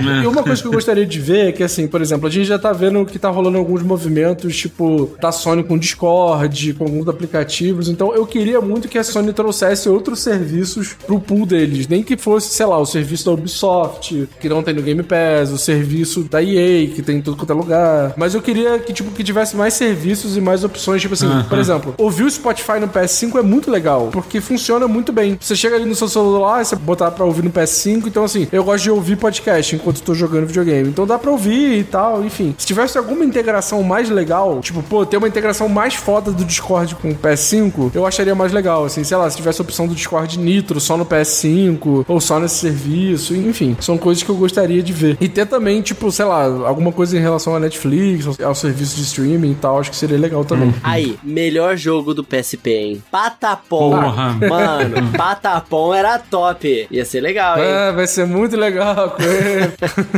Né? E uma coisa que eu gostaria de ver é que, assim, por exemplo, a gente já tá vendo que tá rolando alguns movimentos, tipo, da Sony com Discord, com alguns aplicativos. Então, eu queria muito que a Sony trouxesse outros serviços pro pool deles. Nem que fosse, sei lá, o serviço da Ubisoft, que não tem no Game Pass, o serviço da EA, que tem em tudo quanto é lugar. Mas eu queria que, tipo, que tivesse mais serviços e mais opções. Tipo assim, Aham. por exemplo, ouvir o Spotify no PS5 é muito legal, porque funciona muito bem. Você chega ali no seu celular, você botar pra ouvir no PS5, então assim, eu gosto de ouvir podcast enquanto tô jogando videogame. Então dá pra ouvir e tal, enfim. Se tivesse alguma integração mais legal, tipo, pô, ter uma integração mais foda do Discord com o PS5, eu acharia mais legal, assim, sei lá, se tivesse a opção do Discord Nitro só no PS5 ou só nesse serviço, enfim, são coisas que eu gostaria de ver. E ter também, tipo, sei lá, alguma coisa em relação à Netflix, ao, serviço de streaming e tal, acho que seria legal também. Aí, melhor jogo do PSP, hein? Patapom. Porra. Mano, [LAUGHS] Patapom era top. Ia ser legal, hein? É, vai ser muito legal.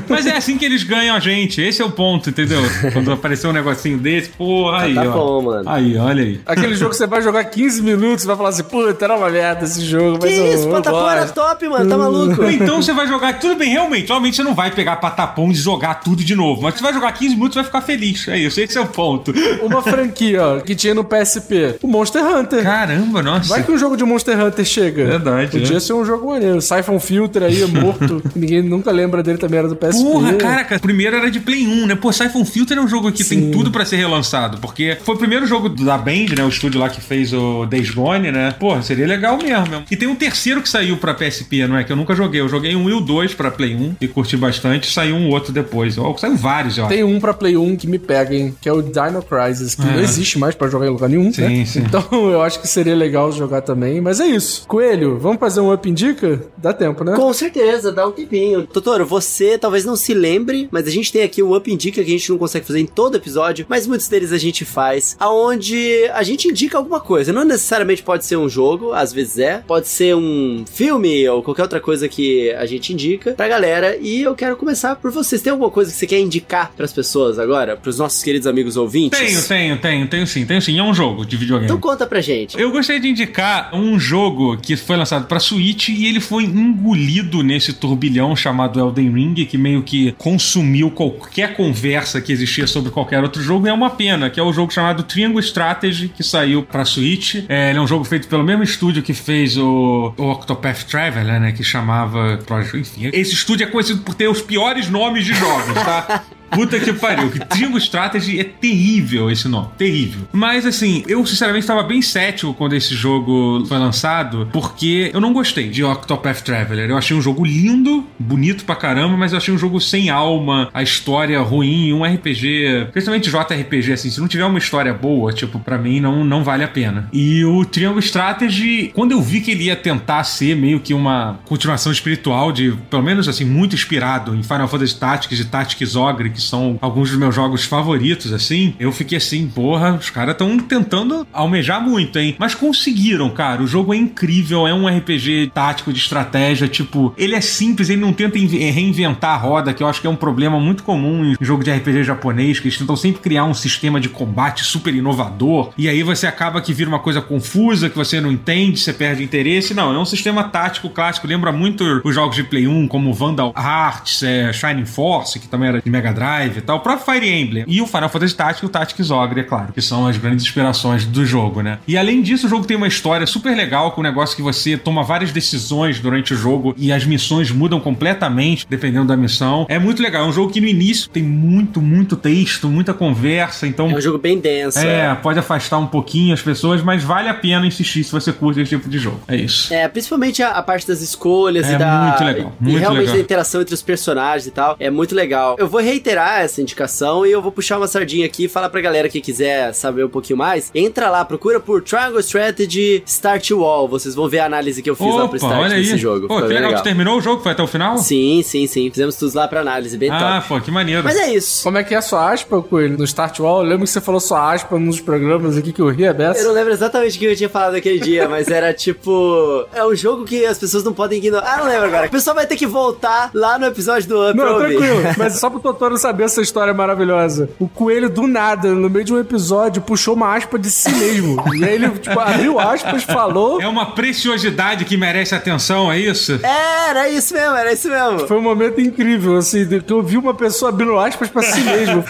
Mas é assim que eles ganham a gente. Esse é o ponto, entendeu? [LAUGHS] Quando apareceu um negocinho desse, porra, aí, Tá ó. bom, mano. Aí, olha aí. Aquele jogo que você vai jogar 15 minutos e vai falar assim, puta, era uma merda esse jogo. Que mas isso, eu Patapom gosto." era top, mano. Tá maluco? Ou [LAUGHS] então você vai jogar. Tudo bem, realmente. Realmente você não vai pegar patapom e jogar tudo de novo. Mas você vai jogar 15 minutos e vai ficar feliz. É isso, esse é o ponto. [LAUGHS] Uma franquia, ó, que tinha no PSP. O Monster Hunter. Caramba, nossa. Vai que um jogo de Monster Hunter chega. Verdade, Podia é. ser um jogo maneiro. Siphon Filter aí, morto. Ninguém nunca lembra dele, também era do PSP. Porra, caraca, o primeiro era de Play 1, né? Pô, Siphon Filter é um jogo que tem tudo pra ser relançado, porque foi o primeiro jogo da Band, né? O estúdio lá que fez o Days Gone, né? Porra, seria legal mesmo. E tem um terceiro que saiu pra PSP, não é? Que eu nunca joguei. Eu joguei um e o 2 pra Play 1 e curti bastante. Saiu um outro depois. Ó, Saiu vários, ó. Tem um pra Play 1 que me pega, hein? Que é o Dino Crisis, que É. não existe mais pra jogar em lugar nenhum, Sim, né? sim. Então [LAUGHS] eu acho que seria legal jogar também. Mas é isso. Coelho, vamos fazer um up indica? Dá tempo, né? Com certeza, dá um tempinho. Totoro, você talvez não se lembre, mas a gente tem aqui o Up Indica que a gente não consegue fazer em todo episódio, mas muitos deles a gente faz, aonde a gente indica alguma coisa. Não necessariamente pode ser um jogo, às vezes é. Pode ser um filme ou qualquer outra coisa que a gente indica pra galera. E eu quero começar por vocês. Tem alguma coisa que você quer indicar pras pessoas agora? Pros nossos queridos amigos ouvintes? Tenho, tenho, tenho, tenho sim, tenho sim. É um jogo de videogame. Então conta pra gente. Eu gostaria de indicar um jogo que foi lançado pra Switch e ele foi engolido nesse turbilhão chamado Elden Ring, que meio que consumiu qualquer conversa que existia sobre qualquer outro jogo. E é uma pena, que é o jogo chamado Triangle Strategy, que saiu pra Switch. É, ele é um jogo feito pelo mesmo estúdio que fez o, o Octopath Traveler, né? Que chamava. Enfim, esse estúdio é conhecido por ter os piores nomes de jogos, tá? [LAUGHS] Puta que pariu. Que Triangle Strategy é terrível esse nome. Terrível. Mas assim, eu sinceramente estava bem cético quando esse jogo foi lançado, porque eu não gostei de Octopath Traveler. Eu achei um jogo lindo, bonito pra caramba, mas eu achei um jogo sem alma, a história ruim, um RPG, principalmente JRPG, assim, se não tiver uma história boa, tipo, pra mim não, não vale a pena. E o Triangle Strategy, quando eu vi que ele ia tentar ser meio que uma continuação espiritual de, pelo menos assim, muito inspirado em Final Fantasy Tactics e Tactics Ogre, que são alguns dos meus jogos favoritos, assim, eu fiquei assim, porra, os caras estão tentando almejar muito, hein? Mas conseguiram, cara. O jogo é incrível, é um RPG tático de estratégia, tipo, ele é simples, ele não tenta inve- reinventar a roda, que eu acho que é um problema muito comum em jogo de RPG japonês, que eles tentam sempre criar um sistema de combate super inovador, e aí você acaba que vira uma coisa confusa, que você não entende, você perde interesse. Não, é um sistema tático clássico, lembra muito os jogos de Play 1, como Vandal Hearts, é, Shining Force, que também era de Mega Drive, Drive e tal, o próprio Fire Emblem. E o Final Fantasy Tactics e o Tactics Ogre, é claro, que são as grandes inspirações do jogo, né? E além disso, o jogo tem uma história super legal, com um negócio que você toma várias decisões durante o jogo e as missões mudam completamente dependendo da missão. É muito legal. É um jogo que no início tem muito, muito texto, muita conversa, então... É um jogo bem denso. É, é, pode afastar um pouquinho as pessoas, mas vale a pena insistir se você curte esse tipo de jogo. É isso. É, principalmente a, a parte das escolhas é e da... muito legal. Muito e realmente legal. da interação entre os personagens e tal. É muito legal. Eu vou reiterar essa indicação e eu vou puxar uma sardinha aqui e falar pra galera que quiser saber um pouquinho mais. Entra lá, procura por Triangle Strategy Start Wall. Vocês vão ver a análise que eu fiz Opa, lá pro start olha desse aí. jogo. Pô, Foi que legal. legal. Tu terminou o jogo? Foi até o final? Sim, sim, sim. Fizemos tudo lá pra análise, bem Ah, top. pô, que maneiro. Mas é isso. Como é que é a sua aspa, Coelho, no Start Wall? Eu lembro que você falou sua aspa nos programas aqui que eu ri a Eu não lembro exatamente o que eu tinha falado naquele dia, mas era tipo. É um jogo que as pessoas não podem ignorar. Ah, não lembro agora. O pessoal vai ter que voltar lá no episódio do Up pra Não, ouvir. tranquilo. Mas só pro Totoro saber essa história maravilhosa. O coelho, do nada, no meio de um episódio, puxou uma aspa de si mesmo. E aí ele, tipo, abriu aspas, falou. É uma preciosidade que merece atenção, é isso? É, era isso mesmo, era isso mesmo. Foi um momento incrível, assim, de que eu vi uma pessoa abrindo aspas pra si mesmo.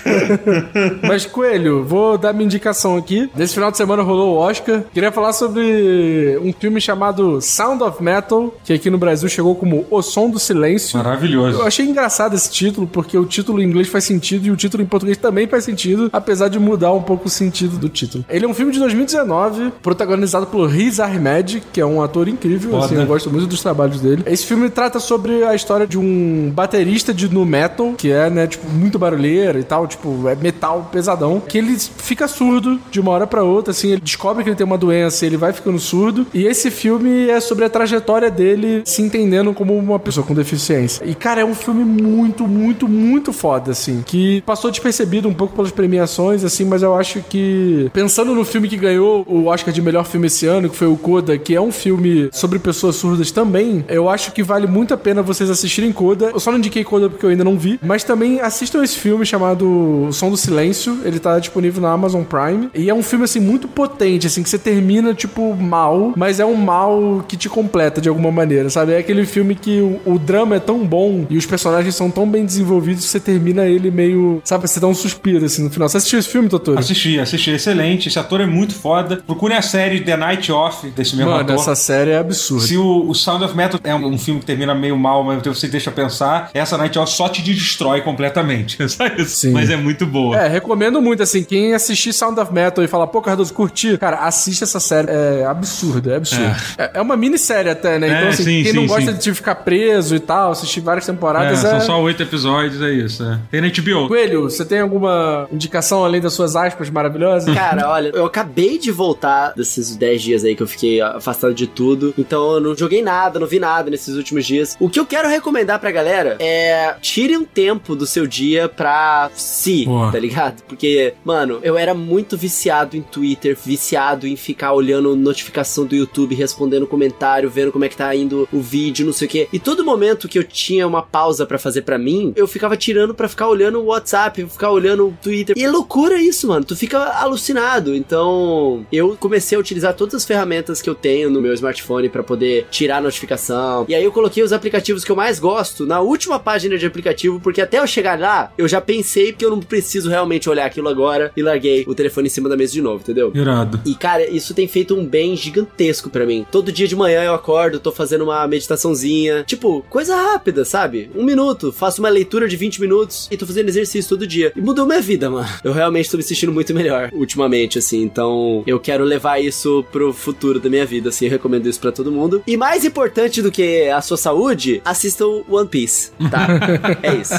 [LAUGHS] Mas, Coelho, vou dar minha indicação aqui. Nesse final de semana rolou o Oscar. Queria falar sobre um filme chamado Sound of Metal, que aqui no Brasil chegou como O Som do Silêncio. Maravilhoso. Eu achei engraçado esse título, porque o título em inglês faz sentido e o título em português também faz sentido, apesar de mudar um pouco o sentido do título. Ele é um filme de 2019, protagonizado pelo Riz Ahmed, que é um ator incrível, Foda. assim, eu gosto muito dos trabalhos dele. Esse filme trata sobre a história de um baterista de nu metal, que é, né, tipo, muito barulheiro e tal, tipo, é metal pesadão, que ele fica surdo de uma hora pra outra, assim, ele descobre que ele tem uma doença e ele vai ficando surdo. E esse filme é sobre a trajetória dele se entendendo como uma pessoa com deficiência. E, cara, é um filme muito, muito, muito foda, assim, que passou despercebido um pouco pelas premiações, assim, mas eu acho que, pensando no filme que ganhou o Oscar de melhor filme esse ano, que foi o Coda, que é um filme sobre pessoas surdas também, eu acho que vale muito a pena vocês assistirem Coda. Eu só não indiquei Coda porque eu ainda não vi, mas também assistam esse filme chamado O Som do Silêncio. Ele tá disponível na Amazon Prime. E é um filme, assim, muito potente, assim, que você termina, tipo, mal, mas é um mal que te completa de alguma maneira, sabe? É aquele filme que o, o drama é tão bom e os personagens são tão bem desenvolvidos que você termina ele meio, sabe? Você dá um suspiro, assim, no final. Você assistiu esse filme, Totoro? Assisti, assisti, excelente. Esse ator é muito foda. Procure a série The Night Off desse mesmo Mano, ator. essa série é absurda. Se o, o Sound of Metal é um, filme que termina meio mal, mas você deixa pensar, essa Night Off só te destrói completamente. [LAUGHS] Sim. Mas é muito boa. É, recomendo muito, assim, quem assistir Sound of Metal e falar, pô, Cardoso, curti, cara, assiste essa série. É absurdo, é absurdo. É, é uma minissérie até, né? É, Então, assim, sim, quem não sim, gosta sim. de ficar preso e tal, assistir várias É, temporadas é... são só oito episódios, é isso. é. Tem na HBO. Coelho, você tem alguma indicação além das suas aspas maravilhosas? [LAUGHS] Cara, olha, eu acabei de voltar desses 10 dias aí que eu fiquei afastado de tudo. Então eu não joguei nada, não vi nada nesses últimos dias. O que eu quero recomendar pra galera é tire um tempo do seu dia pra si, Boa. tá ligado? Porque, mano, eu era muito viciado em Twitter, viciado em ficar olhando notificação do YouTube, respondendo comentário, vendo como é que tá indo o vídeo, não sei o quê. E todo momento que eu tinha uma pausa pra fazer pra mim, eu ficava tirando pra ficar olhando o WhatsApp, ficar olhando o Twitter. E é loucura isso, mano. Tu fica alucinado. Então, eu comecei a utilizar todas as ferramentas que eu tenho no meu smartphone pra poder tirar a notificação. E aí eu coloquei os aplicativos que eu mais gosto na última página de aplicativo, porque até eu chegar lá, eu já pensei que eu não preciso realmente olhar aquilo agora e larguei o telefone em cima da mesa de novo, entendeu? Irado. E, cara, isso tem feito um bem gigantesco pra mim. Todo dia de manhã eu acordo, tô fazendo uma meditaçãozinha. Tipo, coisa rápida, sabe? Um minuto, faço uma leitura de 20 minutos e tô fazendo exercício todo dia. E mudou minha vida, mano. Eu realmente tô me sentindo muito melhor ultimamente, assim. Então, eu quero levar isso pro futuro da minha vida, assim. Eu recomendo isso pra todo mundo. E mais importante do que a sua saúde, assistam One Piece, tá? [LAUGHS] é isso.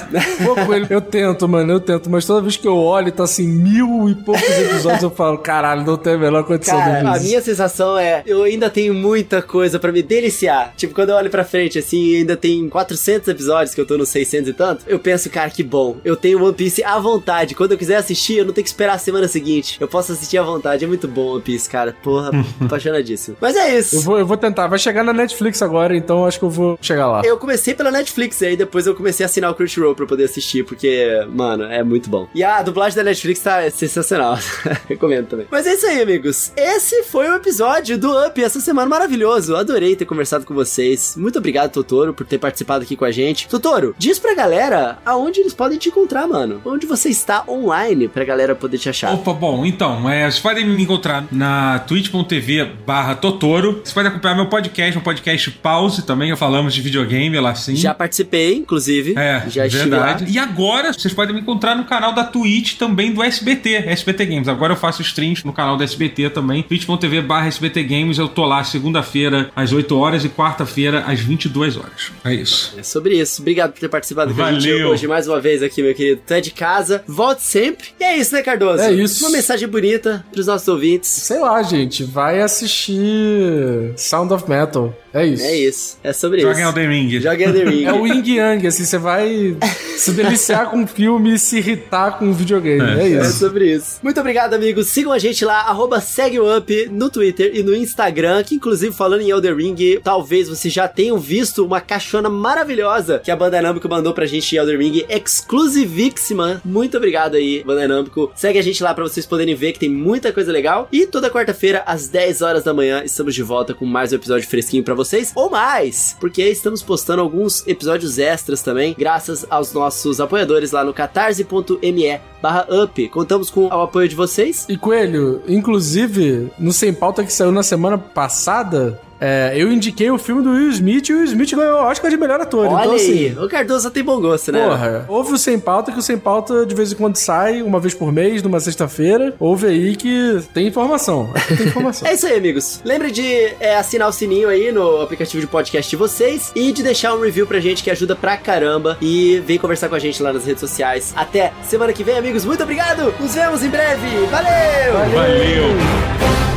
Eu tento, mano, eu tento, mas toda vez que eu olho, tá assim, mil e poucos episódios, eu falo, caralho, não tem a menor condição Cara, a minha sensação é, eu ainda tenho muita coisa pra me deliciar. Tipo, quando eu olho pra frente, assim, ainda tem 400 episódios, que eu tô nos 600 e tanto, eu penso, cara, que bom. Eu tenho One Piece à vontade. Quando eu quiser assistir, eu não tenho que esperar a semana seguinte. Eu posso assistir à vontade. É muito bom One Piece, cara. Porra, [LAUGHS] apaixonadíssimo. Mas é isso. Eu vou, eu vou tentar, vai chegar na Netflix agora, então acho que eu vou chegar lá. Eu comecei pela Netflix e aí depois eu comecei a assinar o Crunchyroll pra poder assistir, porque, mano, é muito bom. E a dublagem da Netflix tá sensacional. [LAUGHS] Recomendo também. Mas é isso aí, amigos. Esse foi o episódio do Up essa semana maravilhoso. Adorei ter conversado com vocês. Muito obrigado, Totoro, por ter participado aqui com a gente. Totoro, diz pra galera aonde eles podem podem te encontrar, mano? Onde você está online pra galera poder te achar? Opa, bom, então, é, vocês podem me encontrar na twitch.tv barra Totoro. Vocês podem acompanhar meu podcast, meu podcast Pause também, falamos de videogame lá sim. Já participei, inclusive. É, já verdade. E agora, vocês podem me encontrar no canal da Twitch também do SBT, SBT Games. Agora eu faço streams no canal do SBT também, twitch.tv barra SBT Games. Eu tô lá segunda-feira às 8 horas e quarta-feira às 22 horas. É isso. É sobre isso. Obrigado por ter participado com a gente hoje mais uma vez aqui, meu querido. Tu é de casa, volte sempre. E é isso, né, Cardoso? É isso. Uma mensagem bonita pros nossos ouvintes. Sei lá, gente, vai assistir Sound of Metal. É isso. É isso. É sobre Joguem isso. Elden Ring. Joga The Ring. É o Yin Yang, assim, você vai se deliciar com o filme e se irritar com o videogame. É, É isso. sobre isso. Muito obrigado, amigos. Sigam a gente lá, arroba segue o Up no Twitter e no Instagram, que inclusive falando em Elder Ring, talvez vocês já tenham visto uma caixona maravilhosa que a Banda Namco mandou pra gente em Elder Ring, exclusivíssima. Muito obrigado aí, Banda Namco. Segue a gente lá pra vocês poderem ver que tem muita coisa legal. E toda quarta-feira, às 10 horas da manhã, estamos de volta com mais um episódio fresquinho pra vocês, ou mais, porque estamos postando alguns episódios extras também, graças aos nossos apoiadores lá no catarse.me barra up. Contamos com o apoio de vocês. E Coelho, inclusive, no Sem Pauta que saiu na semana passada, é, eu indiquei o filme do Will Smith e o Will Smith ganhou o Oscar de melhor ator. Olha então, aí, assim, o Cardoso tem bom gosto, né? Porra, ouve o Sem Pauta, que o Sem Pauta de vez em quando sai, uma vez por mês, numa sexta-feira. Ouve aí que tem informação. Aqui tem informação. [LAUGHS] É isso aí, amigos. Lembre de é, assinar o sininho aí no aplicativo de podcast de vocês e de deixar um review pra gente que ajuda pra caramba. E vem conversar com a gente lá nas redes sociais. Até semana que vem, amigos. Muito obrigado. Nos vemos em breve. Valeu! Valeu.